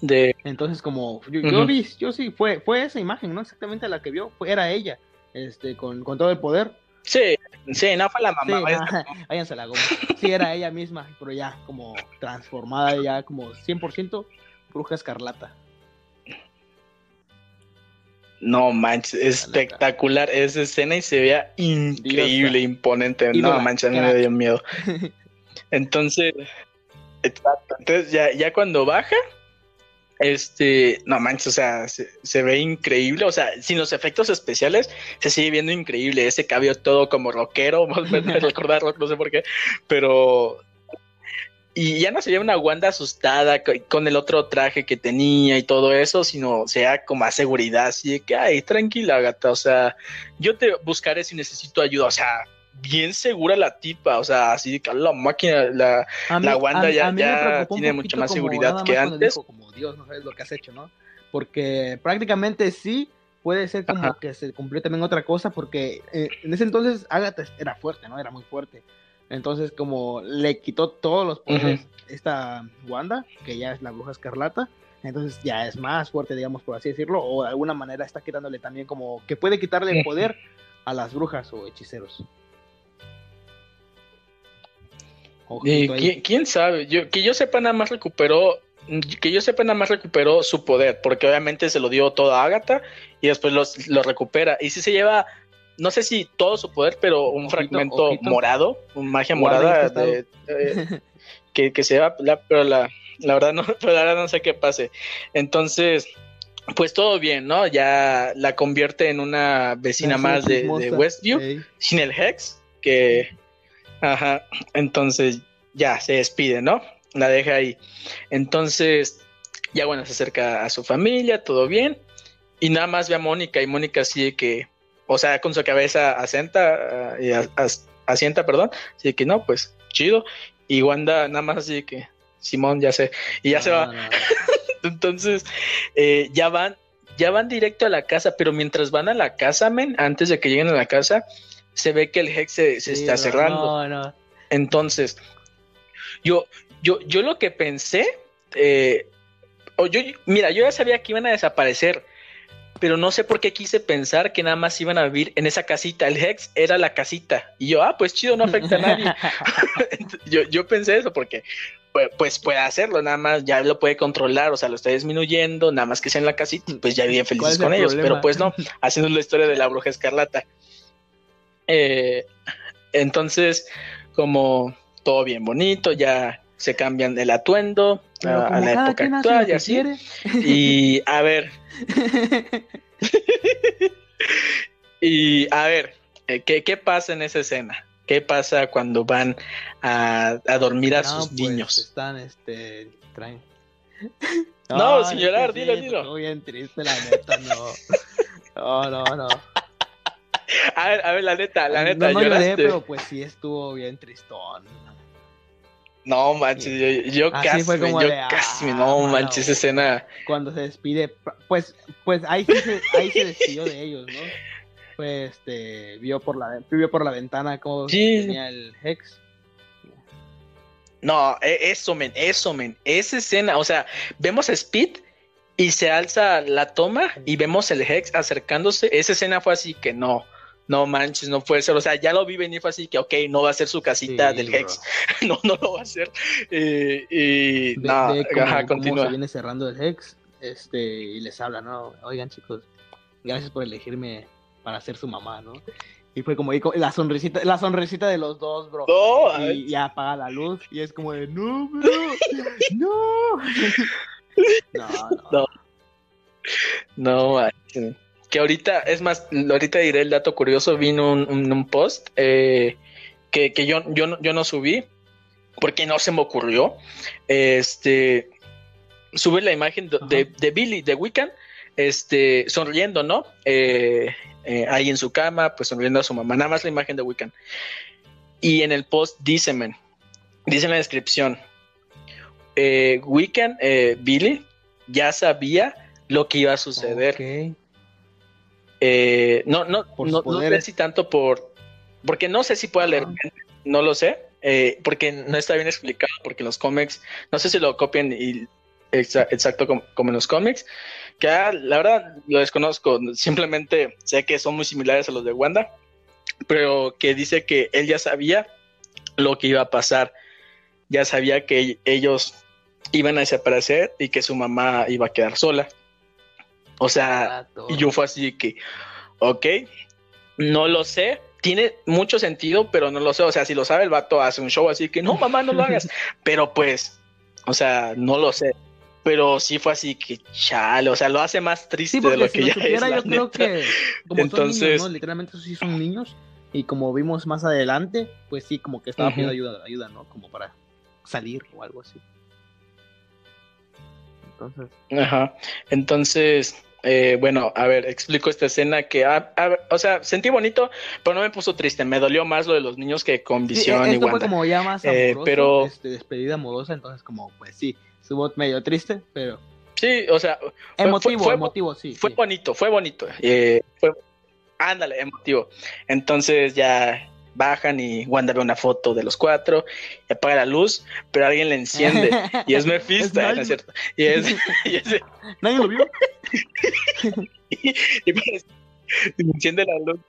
De, Entonces, como yo, vi, yo sí, fue, fue esa imagen, ¿no? Exactamente la que vio, fue, era ella, este, con, con todo el poder. sí, sí, no fue la Sí, mamá. váyanse a la goma. Sí, era ella misma, pero ya como transformada, ya como 100% bruja escarlata. No manches, espectacular esa escena y se veía increíble, imponente. No manches, me dio miedo. Entonces, exacto. Entonces ya, ya cuando baja, este, no manches, o sea, se, ve increíble. O sea, sin los efectos especiales, se sigue viendo increíble. Ese cabello todo como rockero, no sé por qué, pero. Y ya no se veía una Wanda asustada co- con el otro traje que tenía y todo eso, sino sea con más seguridad, así de que, ay, tranquila, gata, o sea, yo te buscaré si necesito ayuda, o sea, bien segura la tipa, o sea, así la máquina, la, La Wanda ya- ya tiene mucha más seguridad que antes. dijo, como Dios, no sabes lo que has hecho, ¿no? Porque prácticamente sí puede ser como Ajá. que se cumplió también otra cosa, porque eh, en ese entonces Agatha era fuerte, ¿no? Era muy fuerte. Entonces, como le quitó todos los poderes esta Wanda, que ya es la bruja escarlata, entonces ya es más fuerte, digamos, por así decirlo, o de alguna manera está quitándole también como que puede quitarle poder a las brujas o hechiceros. Eh. ¿quién, quién sabe? Yo, que yo sepa nada más recuperó, que yo sepa nada más recuperó su poder, porque obviamente se lo dio todo a Agatha y después los- lo recupera. Y si se lleva, no sé si todo su poder, pero un Ojito, fragmento ojito. morado, un magia morada de- eh, que, que se va, la- pero la, la verdad no, pero la verdad no sé qué pase. Entonces, pues todo bien, ¿no? Ya la convierte en una vecina más de. Westview sin el Hex, que, ajá, entonces ya se despide, ¿no? La deja ahí. Entonces, ya bueno, se acerca a su familia, todo bien, y nada más ve a Mónica, y Mónica así de que, o sea, con su cabeza asenta, ah, y as- asienta, perdón, así de que no, pues, chido, y Wanda nada más así de que, Simón, ya sé, y ya se No, va. no. Entonces, eh, ya van, ya van directo a la casa, pero mientras van a la casa, men, antes de que lleguen a la casa, se ve que el Hex se, se Sí, está no, cerrando. No, no. Entonces, yo, yo, yo lo que pensé, eh, o yo, mira, yo ya sabía que iban a desaparecer, pero no sé por qué quise pensar que nada más iban a vivir en esa casita. El Hex era la casita. Y yo, ah, pues chido, no afecta a nadie. yo, yo pensé eso porque pues, pues puede hacerlo, nada más ya lo puede controlar, o sea, lo está disminuyendo, nada más que sea en la casita, pues ya bien ¿Cuál felices es el con ellos, problema? pero pues no, haciendo la historia de la bruja escarlata. Eh, entonces, como todo bien bonito, ya se cambian el atuendo a, la época actual y así. quiere. Y a ver, y a ver, eh, ¿qué, qué pasa en esa escena? ¿Qué pasa cuando van a, a dormir a No, sus pues, niños? Están, este, traen. No, sin llorar, sí, dilo, dilo. estuvo bien triste, la neta, no. No, no, no. A ver, a ver, la neta, la neta, no, no lloré, pero pues sí estuvo bien tristón. No manches, yo, yo Así casi, fue como yo de, casi, ah, no manches, esa escena. Cuando se despide, pues, pues ahí sí se, ahí se despidió de ellos, ¿no? Pues, este, vio por la, vio por la ventana cómo Sí. tenía el Hex. No, e- eso, men, eso, men. Esa escena, o sea, vemos a Speed y se alza la toma y vemos el Hex acercándose. Esa escena fue así que no, no manches, no puede ser. O sea, ya lo vi venir, fue así que, ok, no va a ser su casita Sí, del bro. Hex. no, no lo va a hacer. Eh, y Ve, no, continúa. se viene cerrando el Hex, este, y les habla, ¿no? Oigan, chicos, gracias por elegirme para ser su mamá, ¿no? Y fue como la sonrisita, la sonrisita de los dos, bro. No, y ya apaga la luz y es como de no, bro, no. No, no. No. No. Que ahorita, es más, ahorita diré el dato curioso, vino un, un- un post eh, que, que yo, yo, no- yo no subí porque no se me ocurrió. Este, sube la imagen de, de, de Billy, de Wiccan, este, sonriendo, ¿no? Eh, eh, ahí en su cama, pues sonriendo a su mamá, nada más la imagen de Wiccan. Y en el post dice, men, dice en la descripción, eh, Wiccan, eh, Billy, ya sabía lo que iba a suceder. Ok. Eh, no, no, Por no, sé si tanto por, porque no sé si pueda leer, Ah. no lo sé, eh, porque no está bien explicado, porque en los cómics, no sé si lo copian y exa- exacto como, como en los cómics, que ah, la verdad lo desconozco, simplemente sé que son muy similares a los de Wanda, pero que dice que él ya sabía lo que iba a pasar, ya sabía que ellos iban a desaparecer y que su mamá iba a quedar sola. O sea, y yo fue así que, ok, no lo sé, tiene mucho sentido, pero no lo sé. O sea, si lo sabe el vato hace un show así que, no, mamá, no lo hagas. pero pues, o sea, no lo sé. Pero sí fue así que, chale, o sea, lo hace más triste Sí, de lo si que lo ya supiera, es. yo creo neta. que como son Entonces- niños, ¿no? Literalmente sí son niños. Y como vimos más adelante, pues sí, como que estaba pidiendo ayuda, ayuda, ¿no? Como para salir o algo así. Entonces, Ajá. Entonces, eh, bueno, a ver, explico esta escena que, ah, o sea, sentí bonito, pero no me puso triste. Me dolió más lo de los niños que con sí, Visión e- y esto fue Wanda. como ya más Eh, pero- este, despedida amorosa, entonces como, pues sí, estuvo medio triste, pero Sí, o sea, fue- emotivo, fue- emotivo, sí. fue sí. bonito, fue bonito. eh, fue, ándale, emotivo. Entonces ya bajan y Wanda ve una foto de los cuatro y apaga la luz, pero alguien la enciende y es Mephisto, ¿no es cierto? Y es, y es- ¿Nadie lo vio? y pues, enciende la luz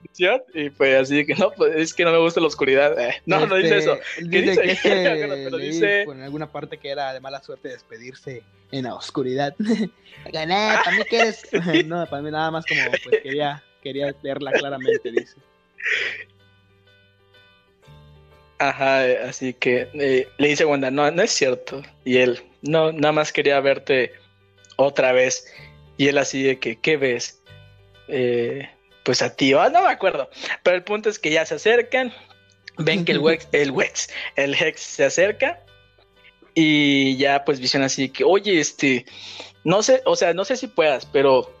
y pues así que no, pues es que no me gusta la oscuridad. eh. No, no dice Este, eso. ¿Qué Dice que es que Pero dice- por alguna parte que era de mala suerte despedirse en la oscuridad. Gané, para mí que eres. no, para mí nada más como pues quería, quería verla claramente, dice. Ajá, eh, así que eh, le dice Wanda, no, no es cierto. Y él, no, nada más quería verte otra vez. Y él así de que, ¿qué ves? Eh, pues a ti, ah, no me acuerdo. Pero el punto es que ya se acercan, ven que el Wex, el Wex, el Hex se acerca. Y ya pues visión así que, oye, este, no sé, o sea, no sé si puedas, pero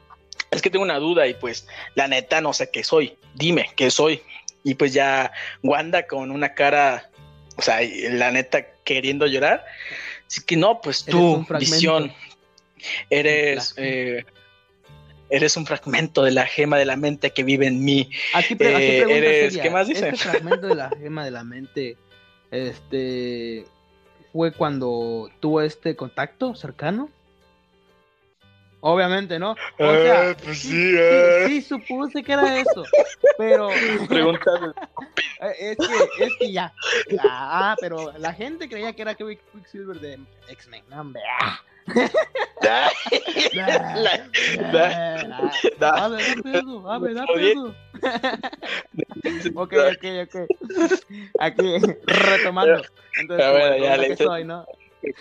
es que tengo una duda y pues la neta no sé qué soy. Dime qué soy. Y pues ya Wanda con una cara, o sea, la neta queriendo llorar. Así que no, pues tú, visión, eres, eh, eres un fragmento de la gema de la mente que vive en mí. Aquí, pre- Eh, pregunta eres- ¿qué más dice? Este fragmento de la gema de la mente, este, fue cuando tuvo este contacto cercano. Obviamente, ¿no? O sea, pues sí, sí, supuse que era eso, pero Eh, Es que, es que ya. Ah, pero la gente creía que era Quick- Quicksilver de X-Men. No, hombre. Ah. Da- ah, me da pedo, ah, me da Oye. pedo. Ok, ok, ok. Aquí, retomando. Entonces, Ah, bueno, ya le soy, ¿no? el,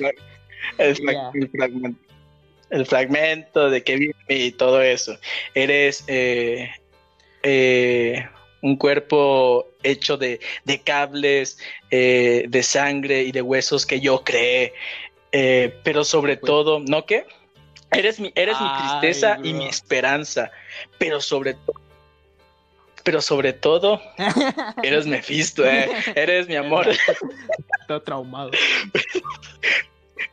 el Ya. el fragmento. El fragmento de que vive y todo eso. Eres eh, eh, un cuerpo hecho de, de cables, eh, de sangre y de huesos que yo creé. Pero sobre Pues- todo, ¿no qué? Eres mi, eres mi tristeza y mi esperanza. Pero sobre todo. Pero sobre todo, eres Mephisto, eh. eres mi amor. Todo traumado.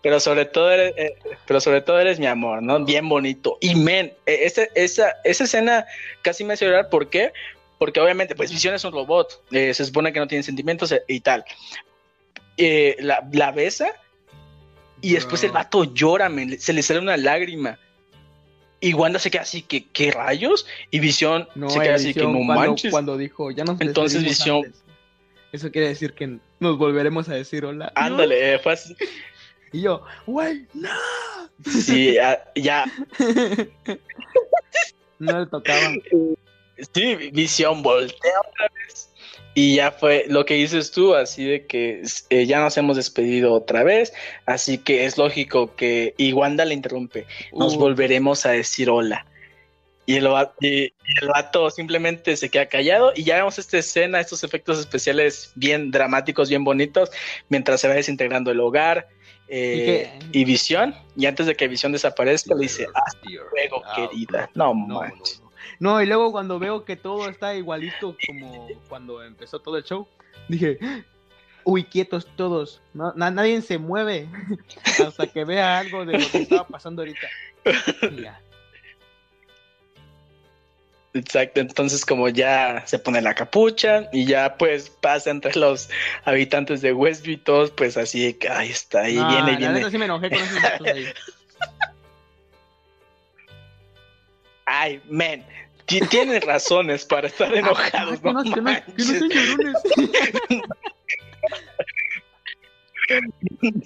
Pero sobre todo eres, eh, pero sobre todo eres mi amor, ¿no? Bien bonito. Y men, eh, esa, esa, esa escena casi me hace llorar. ¿Por qué? Porque obviamente, pues Visión es un robot. eh, se supone que no tiene sentimientos eh, y tal. Eh, la, la besa y después el vato llora, men, se le sale una lágrima. Y Wanda se queda así, que ¿qué rayos? Y Visión No, se queda así, que no cuando, manches. cuando dijo, ya nos Entonces, Visión- antes". Eso quiere decir que nos volveremos a decir hola. Ándale, fue así. Y yo, güey, no. Sí, ya, ya No le tocaba. Sí, Visión voltea otra vez. Y ya fue lo que dices tú, así de que eh, ya nos hemos despedido otra vez, así que es lógico que, y Wanda le interrumpe, nos Uh, volveremos a decir hola. Y el, va- y- y el vato simplemente se queda callado y ya vemos esta escena, estos efectos especiales bien dramáticos, bien bonitos, mientras se va desintegrando el hogar eh, ¿Y y, Visión, y antes de que Visión desaparezca, le dice, Dear. fuego, Ah, querida. No, No, no, manches. no. No, y luego cuando veo que todo está igualito como cuando empezó todo el show, dije, uy, quietos todos, no, na- nadie se mueve hasta que vea algo de lo que estaba pasando ahorita. Y ya. Exacto, entonces como ya se pone la capucha y ya pues pasa entre los habitantes de Westview y todos, pues así ahí está, ahí No, viene, la viene. neta sí me enojé con esos vatos ahí. Ay, men, ti- tienes razones para estar enojados, Ah, que no, no, no, no llorones.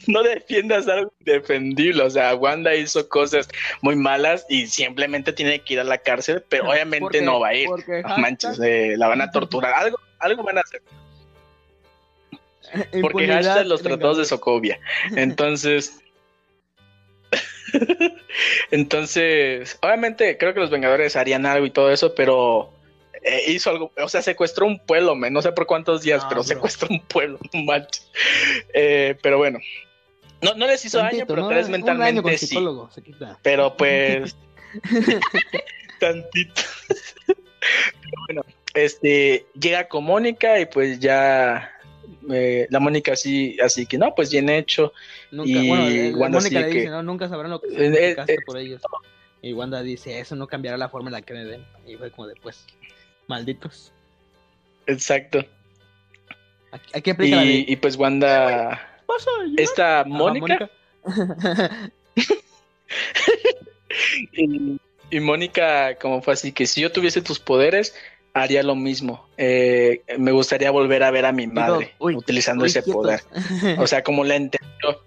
No defiendas algo indefendible, o sea, Wanda hizo cosas muy malas y simplemente tiene que ir a la cárcel, pero obviamente no va a ir. manches, eh, la van a torturar, algo, algo van a hacer. Porque hashtag los tratados de. Sokovia. Entonces. Entonces, obviamente creo que los Vengadores harían algo y todo eso, pero eh, hizo algo, o sea, secuestró un pueblo, no sé por cuántos días, Ah, pero bro. secuestró un pueblo, manches. Eh, pero bueno, no, no les hizo daño, pero ¿no? tal vez Un año mentalmente con sí. psicólogo, se quita. Pero pues. tantito. Pero bueno, este llega con Mónica y pues ya. eh, la Mónica así, así que no, pues bien hecho. Nunca, Y bueno, eh, Wanda Mónica le que- dice, no, nunca sabrán lo que Eh, por ellos. Y Wanda dice, eso no cambiará la forma en la que me den. Y fue como después, malditos. Exacto. Aquí, aquí aplica la de, Y, pues Wanda, esta Ajá, Mónica, y, y Mónica, como fue así, que si yo tuviese tus poderes, haría lo mismo. Eh, me gustaría volver a ver a mi madre uy, utilizando Uy, ese poder. O sea, como la entendió.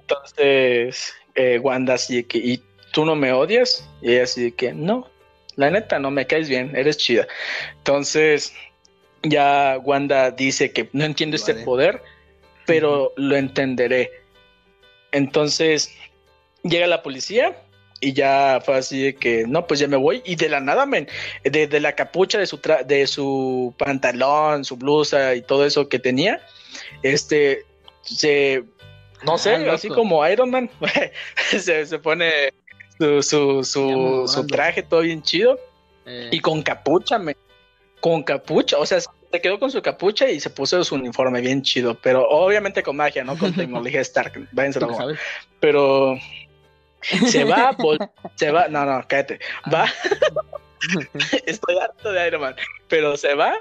Entonces, eh, Wanda así de que, ¿y tú no me odias? Y ella así de que, no, la neta, no me caes bien, eres chida. Entonces, ya Wanda dice que no entiendo este poder, pero lo entenderé. Entonces, llega la policía y ya fue así de que, no, pues ya me voy. Y de la nada, men, de, de la capucha de su, tra- de su pantalón, su blusa y todo eso que tenía, este, se, no sé, Ah, loco. así como Iron Man, se, se pone su, su, su, su traje todo bien chido. Eh, y con capucha, men, con capucha, o sea, se quedó con su capucha y se puso su uniforme bien chido, pero obviamente con magia, no con tecnología Stark, váyanse la pero se va, se va, no, no, cállate, va, estoy harto de Iron Man, pero se va,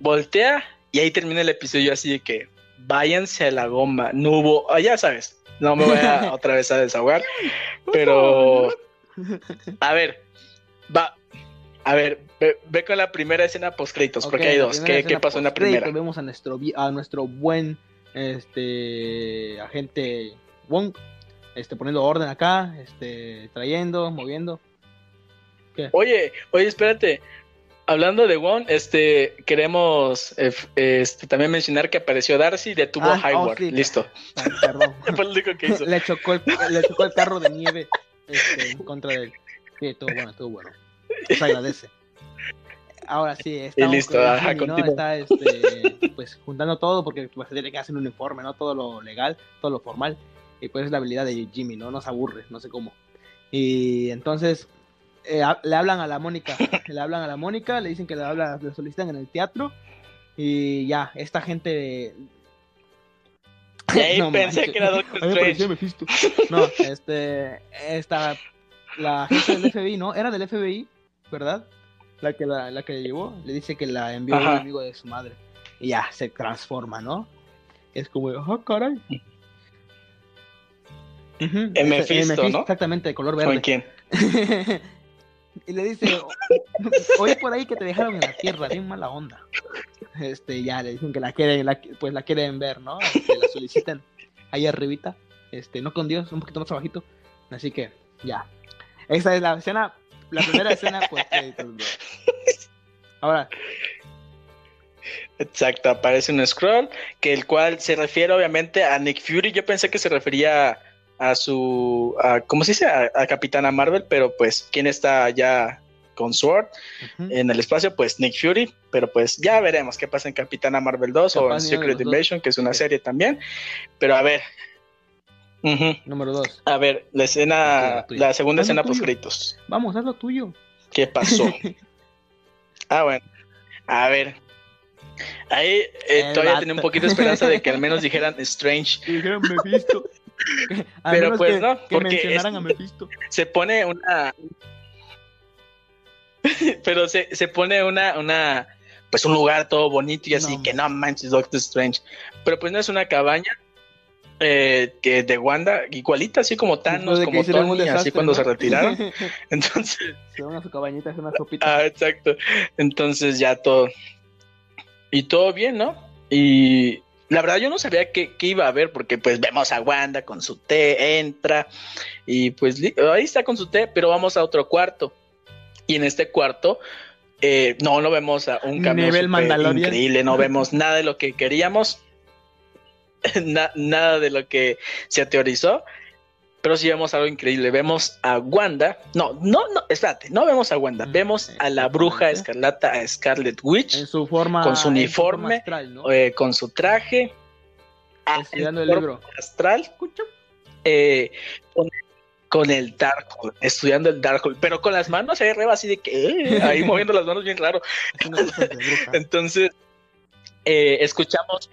voltea y ahí termina el episodio así de que váyanse a la goma, no hubo, ah, ya sabes, no me voy a otra vez a desahogar, pero a ver, va, a ver, ve, ve con la primera escena post créditos, porque hay dos, ¿qué, qué pasó en la primera? Vemos a nuestro, a nuestro buen este agente Wong este, poniendo orden acá, este, trayendo, moviendo. Oye, oye, espérate. Hablando de Wong, este, queremos eh, este, también mencionar que apareció Darcy, detuvo Ah, a Hayward. oh, sí. Listo. Ah, hizo. le, chocó el, le chocó el carro de nieve este, en contra de él. Sí, estuvo bueno, estuvo bueno. Se agradece. Ahora sí, está listo, ajá, ¿no? continúa. Está este, pues juntando todo porque pues, se tiene que hacer un informe, ¿no? Todo lo legal, todo lo formal. Y pues es la habilidad de Jimmy, ¿no? No se aburre, no sé cómo. Y entonces eh, le hablan a la Mónica, le hablan a la Mónica, le dicen que le habla, le solicitan en el teatro. Y ya, esta gente ahí No pensé manches. que era Doctor A Strange. No, este, esta, la gente del FBI, ¿no? Era del FBI, ¿verdad? La que la, la que llevó, le dice que la envió un Ajá. amigo de su madre. Y ya, se transforma, ¿no? Es como, ah, caray. En ese- Mephisto, ¿no? Exactamente, de color ¿Con verde. quién? y le dice, oye por ahí que te dejaron en la tierra, bien mala onda. Este, ya le dicen que la quieren, pues la quieren ver, ¿no? Este, la solicitan ahí arribita, este, no con Dios, un poquito más abajito. Así que, ya. Esa es la escena, la primera escena, pues. Ahora, Exacto, aparece un scroll, que el cual se refiere obviamente a Nick Fury. Yo pensé que se refería a su, a, ¿cómo se dice? A, a Capitana Marvel, pero pues, ¿quién está ya con Sword en el espacio, pues Nick Fury, pero pues ya veremos qué pasa en Capitana Marvel 2 o en Secret. Invasion, que es una serie también. Pero a ver. Número dos. A ver, la escena, la segunda escena tuyo. post créditos. Vamos, haz lo tuyo. ¿Qué pasó? ah, bueno. A ver. Ahí eh, todavía tenía un poquito de esperanza de que al menos dijeran Strange. Dijeron Mephisto. Pero pues que, no, que porque mencionaran es- a Mephisto. Se pone una. Pero se, se pone una, una. Pues un lugar todo bonito y así No. que no manches, Doctor Strange. Pero pues no es una cabaña. eh, que de Wanda, igualita, así como Thanos, de como Tony, así desastre, cuando ¿no? se retiraron. Entonces, Se van a su cabañita, es una sopita. Ah, exacto. Entonces ya todo. Y todo bien, ¿no? Y la verdad yo no sabía qué, qué iba a haber, porque pues vemos a Wanda con su té, entra, y pues ahí está con su té, pero vamos a otro cuarto. Y en este cuarto, eh, no, no vemos a un cambio Nivel increíble, no vemos nada de lo que queríamos, na- nada de lo que se teorizó. Pero sí vemos algo increíble. Vemos a Wanda. No, no, no, espérate, no vemos a Wanda. Mm, Vemos a la bruja escarlata, a Scarlet Witch, En su forma. Con su uniforme, forma astral, ¿no? eh, con su traje. Estudiando el libro. Astral. eh, con, con el Darkhold, estudiando el Darkhold, pero con las manos ahí arriba, así de que eh, ahí moviendo las manos bien raro. Entonces, eh, escuchamos,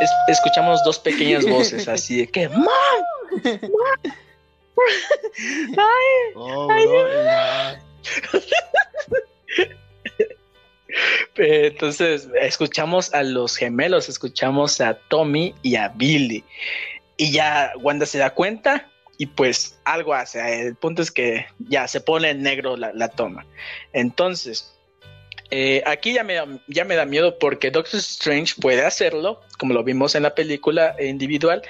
es- escuchamos dos pequeñas voces así de que Oh, bro, Entonces, escuchamos a los gemelos, escuchamos a Tommy y a Billy. Y ya Wanda se da cuenta y pues algo hace. El punto es que ya se pone en negro la, la toma. Entonces, eh, aquí ya me, da, ya me da miedo porque Doctor Strange puede hacerlo, como lo vimos en la película individual.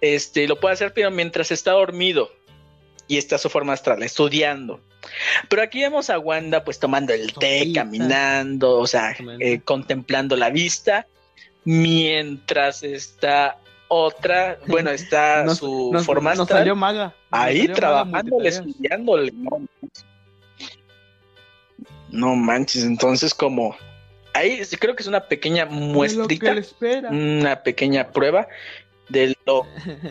Este, lo puede hacer, pero mientras está dormido y está su forma astral, estudiando. Pero aquí vemos a Wanda pues tomando el té, caminando, o sea, eh, contemplando la vista, mientras está otra, bueno, está Nos- su nos- forma nos astral salió maga. Ahí salió trabajándole, estudiándole. No, no manches, entonces como ahí creo que es una pequeña muestrita, una pequeña prueba de lo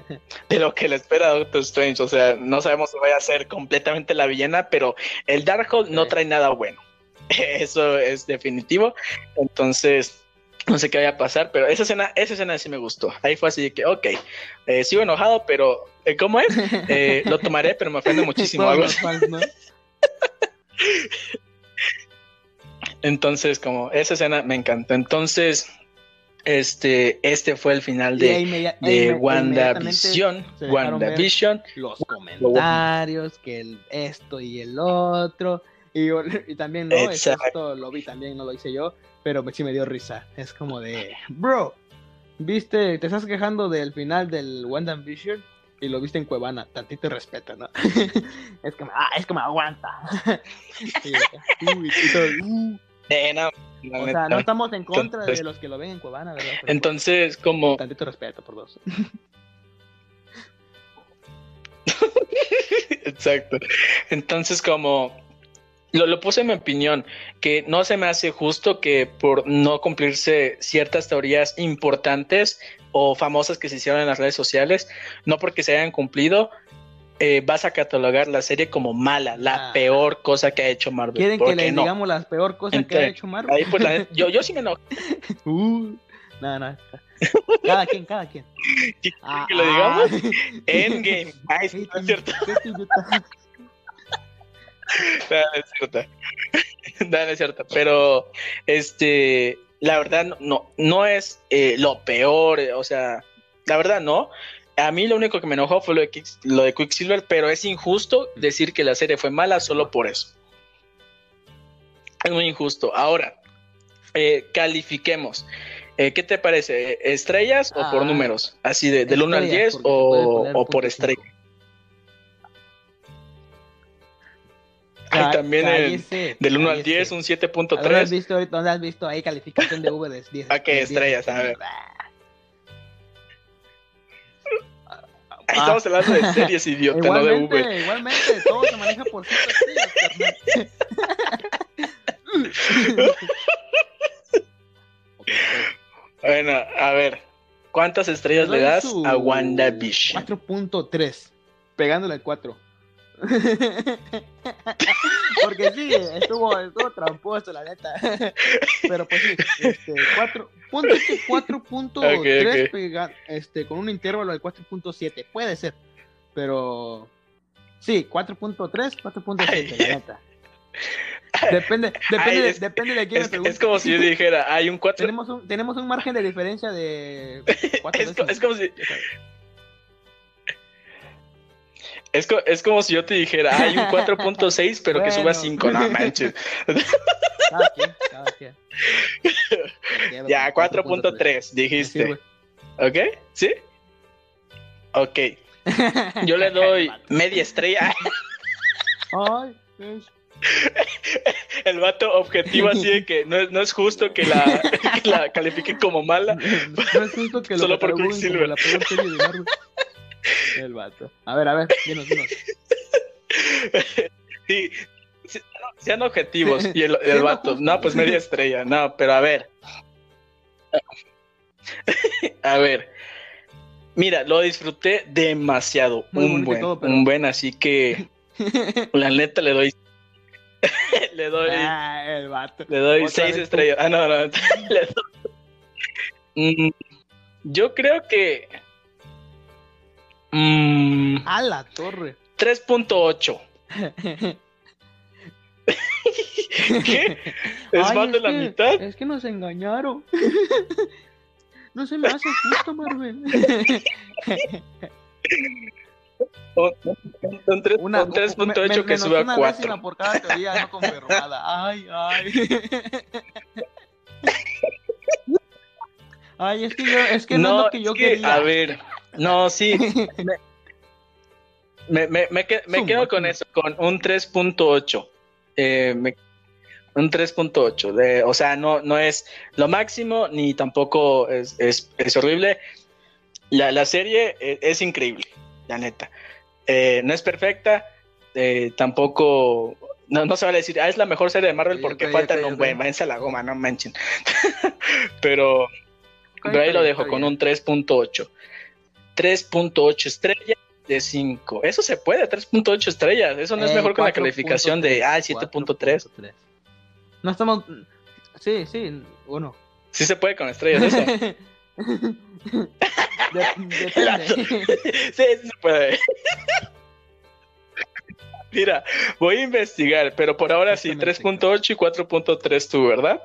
de lo que le espera a Doctor Strange. O sea, no sabemos si vaya a ser completamente la villana, pero el Darkhold no trae nada bueno. Eso es definitivo. Entonces, no sé qué vaya a pasar, pero esa escena, esa escena sí me gustó. Ahí fue así de que, ok, eh, sigo enojado, pero eh, ¿cómo es? Eh, lo tomaré, pero me ofende muchísimo. Algo. Entonces, como esa escena me encantó. Entonces, este, este fue el final de, de WandaVision. WandaVision. Los comentarios, que el esto y el otro. Y, también, ¿no? Exacto. Esto lo vi también, no lo hice yo, pero sí me dio risa. Es como de, bro, viste, te estás quejando del final del WandaVision y lo viste en Cuevana, tantito respeta, ¿no? es que me, ah, es que me aguanta. y, uy, y todo, uh. Eh, no, la o neta. sea, no estamos en contra Entonces- de los que lo ven en Cuevana, ¿verdad? Pero, Entonces, como tantito respeto por dos. Exacto. Entonces, como lo, lo puse en mi opinión, que no se me hace justo que por no cumplirse ciertas teorías importantes o famosas que se hicieron en las redes sociales, no porque se hayan cumplido, eh, vas a catalogar la serie como mala, la Ah. peor cosa que ha hecho Marvel. ¿Quieren que ¿Por les qué no? digamos las peor cosas que Entre- ha hecho Marvel? Ahí, pues, la- yo, yo sí me enojé Uh, no, no. Cada quien, cada quien. Ah, que lo digamos. Endgame. Ay, Sí, no es cierto. No, no es cierto. No, no es cierto. Pero, este, la verdad, no- no, no es eh, lo peor. eh, O sea, la verdad, no. A mí lo único que me enojó fue lo de, lo de Quicksilver, pero es injusto decir que la serie fue mala solo por eso. Es muy injusto. Ahora, eh, califiquemos. Eh, ¿Qué te parece? ¿Estrellas o por Ah, números? Así de, del 1 al estrellas, 10 porque se puede o, o por estrella. cinco. Ay, Cá- también el- del 1 al cállese. 10, un ¿Dónde has 7.3. visto, ahorita- dónde has visto ahí calificación de V de 10? ¿A qué de 10? estrellas? A ver. Ah. Estamos hablando de series, idiota, no de V. igualmente, todo se maneja por 5 estrellas, carnal. Ok, Bueno, a ver. ¿Cuántas estrellas le das su a WandaVision? 4.3. Pegándole al 4. Porque sí, estuvo, estuvo tramposo, la neta. Pero pues sí, este, 4. Ponte que 4.3 Ok, ok. pega- este, con un intervalo de 4.7. Puede ser. Pero. Sí, 4.3, 4.7, la neta. Depende, depende, Ay, de- es- depende de quién Es, es como si yo dijera, hay un 4. Tenemos un, tenemos un margen de diferencia de 4 Es, es como si, es, co- es como si yo te dijera, hay un 4.6, pero que suba Bueno. 5. No manches. Cada quien, cada quien. Ya, 4.3, Sí, dijiste. güey. ¿Ok? ¿Sí? Ok. Yo le doy media estrella. Ay, es- El vato objetivo así de que no es, no es justo que la, que la califiquen como mala. No es justo que lo Solo por Quicksilver. la peor serie de Marvel. El vato. A ver, a ver, dinos, dinos. Sí, sí, sean objetivos. Y el, el vato, no, pues media estrella. No, pero a ver. A ver. Mira, lo disfruté demasiado. Muy un buen, todo, pero- un buen, así que la neta le doy. le doy. Ah, el vato. Le doy seis tú. estrellas. Ah, no, no. le doy- Mm, yo creo que. mm, A la torre. 3.8. ¿Qué? ¿Es Ay, más de la que- mitad? Es que nos engañaron. No se me hace justo, Marvel. Un, un tres- Una- un me- 3.8 que sube a una 4. décima por cada teoría no confirmada. Ay, ay. Ay, es que yo, es que no, es lo que es yo que, quería. A ver, no, sí. Me, me, me, me quedo con eso, con un 3.8. Eh, me- un 3.8. de- O sea, no, no es lo máximo ni tampoco es, es, es horrible. La, la serie eh, es, increíble, la neta. Eh, no es perfecta, eh, tampoco. No, no se vale decir, ah, es la mejor serie de Marvel porque ok, faltan ok, un buen, váyanse a la goma, no manchen. Pero, pero ahí lo dejo con un 3.8. 3.8 estrellas de 5. Eso se puede, 3.8 estrellas. Eso no es Eh, mejor que la 4.3, calificación de ah, 7.3. 4.3. No estamos. Sí, sí, bueno. Sí se puede con estrellas eso. De- depende. sí, sí se puede. Mira, voy a investigar, pero por ahora sí, Exactamente. 3.8 y 4.3 tú, ¿verdad?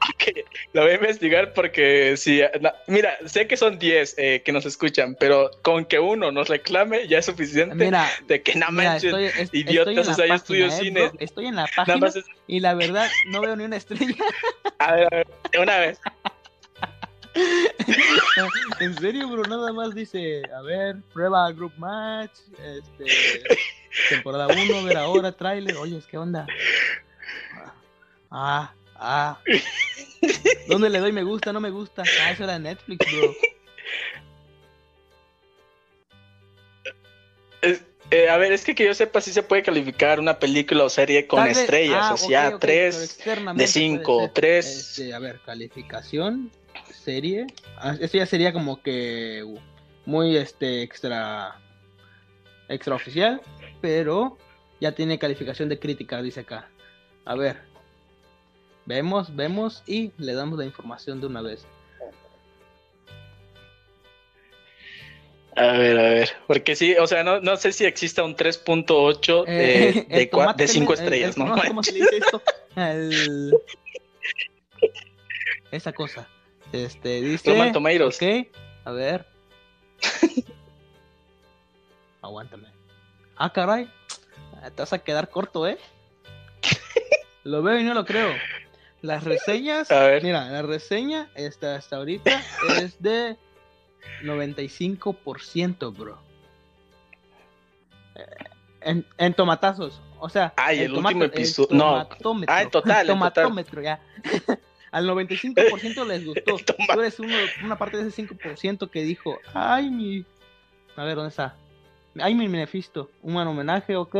Ok, lo voy a investigar porque na- mira, sé que son 10 eh, que nos escuchan, pero con que uno nos reclame ya es suficiente Mira, de que no mira, manches, estoy, es- idiotas, estoy en o sea, la yo estudio página, ¿eh, cine. bro? Estoy en la página es, y la verdad no veo ni una estrella. a ver, a ver, una vez. en serio, bro, nada más dice, a ver, prueba group match, este, temporada 1, ver ahora, tráiler, oye, ¿qué onda? Ah, ah. ¿Dónde le doy me gusta, no me gusta? Ah, eso era Netflix, bro. Es- eh, a ver, es que que yo sepa si se puede calificar una película o serie con vez- estrellas, ah, o sea, ok, ok, pero 3 externamente de 5, puede ser. 3. Este, a ver, calificación, serie. Ah, Esto ya sería como que muy este extra extraoficial, pero ya tiene calificación de crítica, dice acá. A ver. Vemos, vemos y le damos la información de una vez. A ver, a ver, porque sí, o sea, no, no sé si exista un 3.8 de, Eh, de, de 5 me- el- estrellas, el- ¿no? ¿Cómo se dice esto? El- Esa cosa. Este, dice. Roman Tomatoes. Ok, a ver. Aguántame. Ah, caray. Te vas a quedar corto, ¿eh? Lo veo y no lo creo. Las reseñas. A ver. Mira, la reseña esta, hasta ahorita es de 95%, bro. En, en tomatazos. O sea, Ay, el último episodio- no. tomatómetro. Ah, en total, en total. tomatómetro, ya. Al 95% les gustó. El toma- Tú eres uno, una parte de ese 5% que dijo, ay, mi... A ver, ¿dónde está? Ay, mi Mephisto. Un buen homenaje, ok.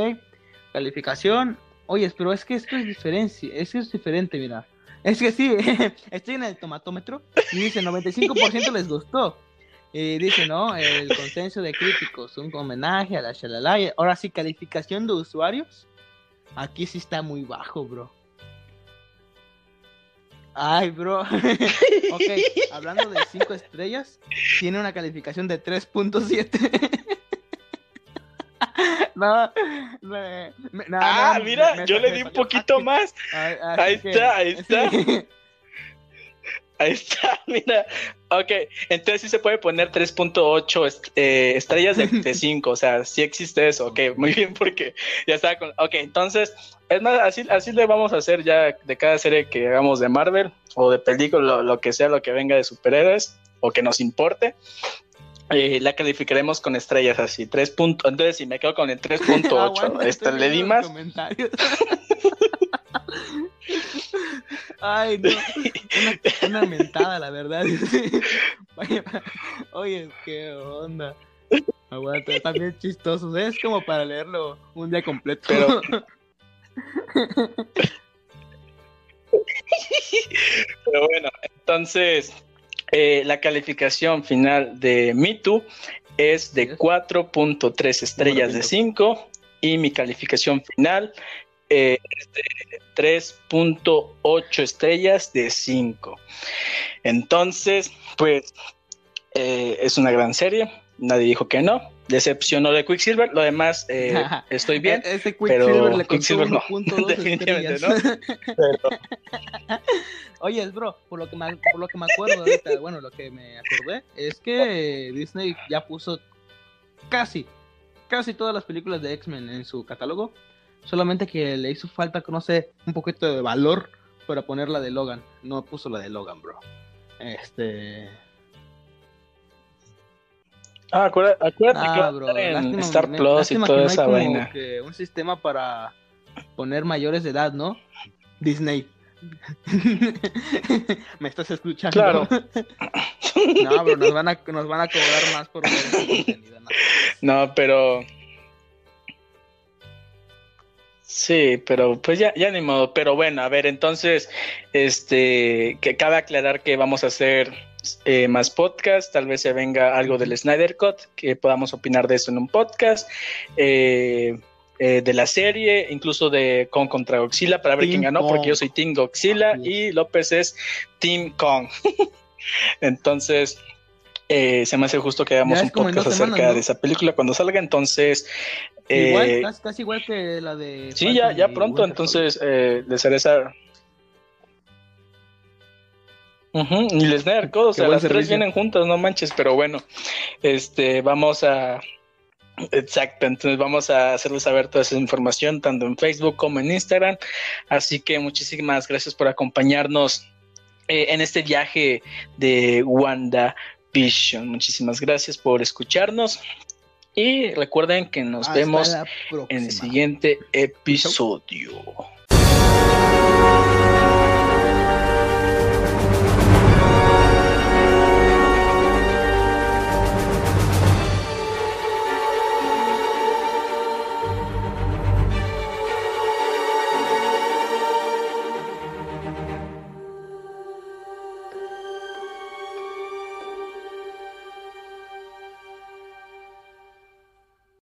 Calificación, Oye, pero es que esto es diferente, es que es diferente, mira. Es que sí, estoy en el tomatómetro y dice 95% les gustó. Y dice, ¿no? El consenso de críticos, un homenaje a la shalala. Ahora sí, calificación de usuarios. Aquí sí está muy bajo, bro. Ay, bro. ok, hablando de 5 estrellas, tiene una calificación de 3.7. no, me, no, ah, no, mira, me- yo me le di un poquito así- más. Ay, así Ahí que- está, ahí está. Ahí está, mira. Ok, entonces sí se puede poner 3.8 est- eh, estrellas de, de 5, o sea, sí existe eso. Ok, muy bien, porque ya estaba con. Ok, entonces, es más, así, así le vamos a hacer ya de cada serie que hagamos de Marvel o de película, lo, lo que sea, lo que venga de superhéroes o que nos importe. Eh, la calificaremos con estrellas así, 3 puntos. Entonces, si me quedo con el 3.8, Aguanta, este, le di más. Ay, no. Una, una mentada, la verdad. Oye, qué onda. Aguanta, bien chistosos. Es como para leerlo un día completo. Pero- Pero bueno, entonces eh, la calificación final de Too es de Yes. 4.3 estrellas de repito. 5 y mi calificación final eh, es de 3.8 estrellas de 5. Entonces, pues eh, es una gran serie, nadie dijo que no, decepcionó de Quicksilver, lo demás eh, estoy bien. E- Ese pero Quicksilver le costó Quicksilver no. 1.2 Definitivamente estrellas. Pero- Oye, bro, por lo que me, por lo que me acuerdo ahorita, bueno, lo que me acordé es que Disney ya puso casi, casi todas las películas de X-Men en su catálogo. Solamente que le hizo falta, no sé, un poquito de valor para poner la de Logan. No puso la de Logan, bro. Este. Ah, acuérdate, acuérdate que Ah, bro, en lástima, Star me- Plus y toda no esa vaina. que un sistema para poner mayores de edad, ¿no? Disney. ¿Me estás escuchando? Claro. No, bro, nos van a, nos van a cobrar más por contenido, ¿no? No, pero. Sí, pero pues ya, ya ni modo. Pero bueno, a ver, entonces, este, que cabe aclarar que vamos a hacer eh, más podcast. Tal vez se venga algo del Snyder Cut, que podamos opinar de eso en un podcast. eh, eh, de la serie, incluso de Kong contra Godzilla, para ver Team quién ganó, Kong. porque yo soy Team Godzilla y López es Team Kong. Entonces, eh, se me hace justo que hagamos un podcast acerca de esa película cuando salga. Entonces, igual, casi, casi igual que la de. sí, ya, Falcon ya pronto. Entonces, eh, les haré esa. Ujú, Y les Code, o sea, las tres vienen juntas, no manches, pero bueno, este, vamos a. Exacto, entonces vamos a hacerles saber toda esa información tanto en Facebook como en Instagram. Así que muchísimas gracias por acompañarnos eh, en este viaje de Wanda Vision. Muchísimas gracias por escucharnos y recuerden que nos Hasta vemos en el siguiente episodio.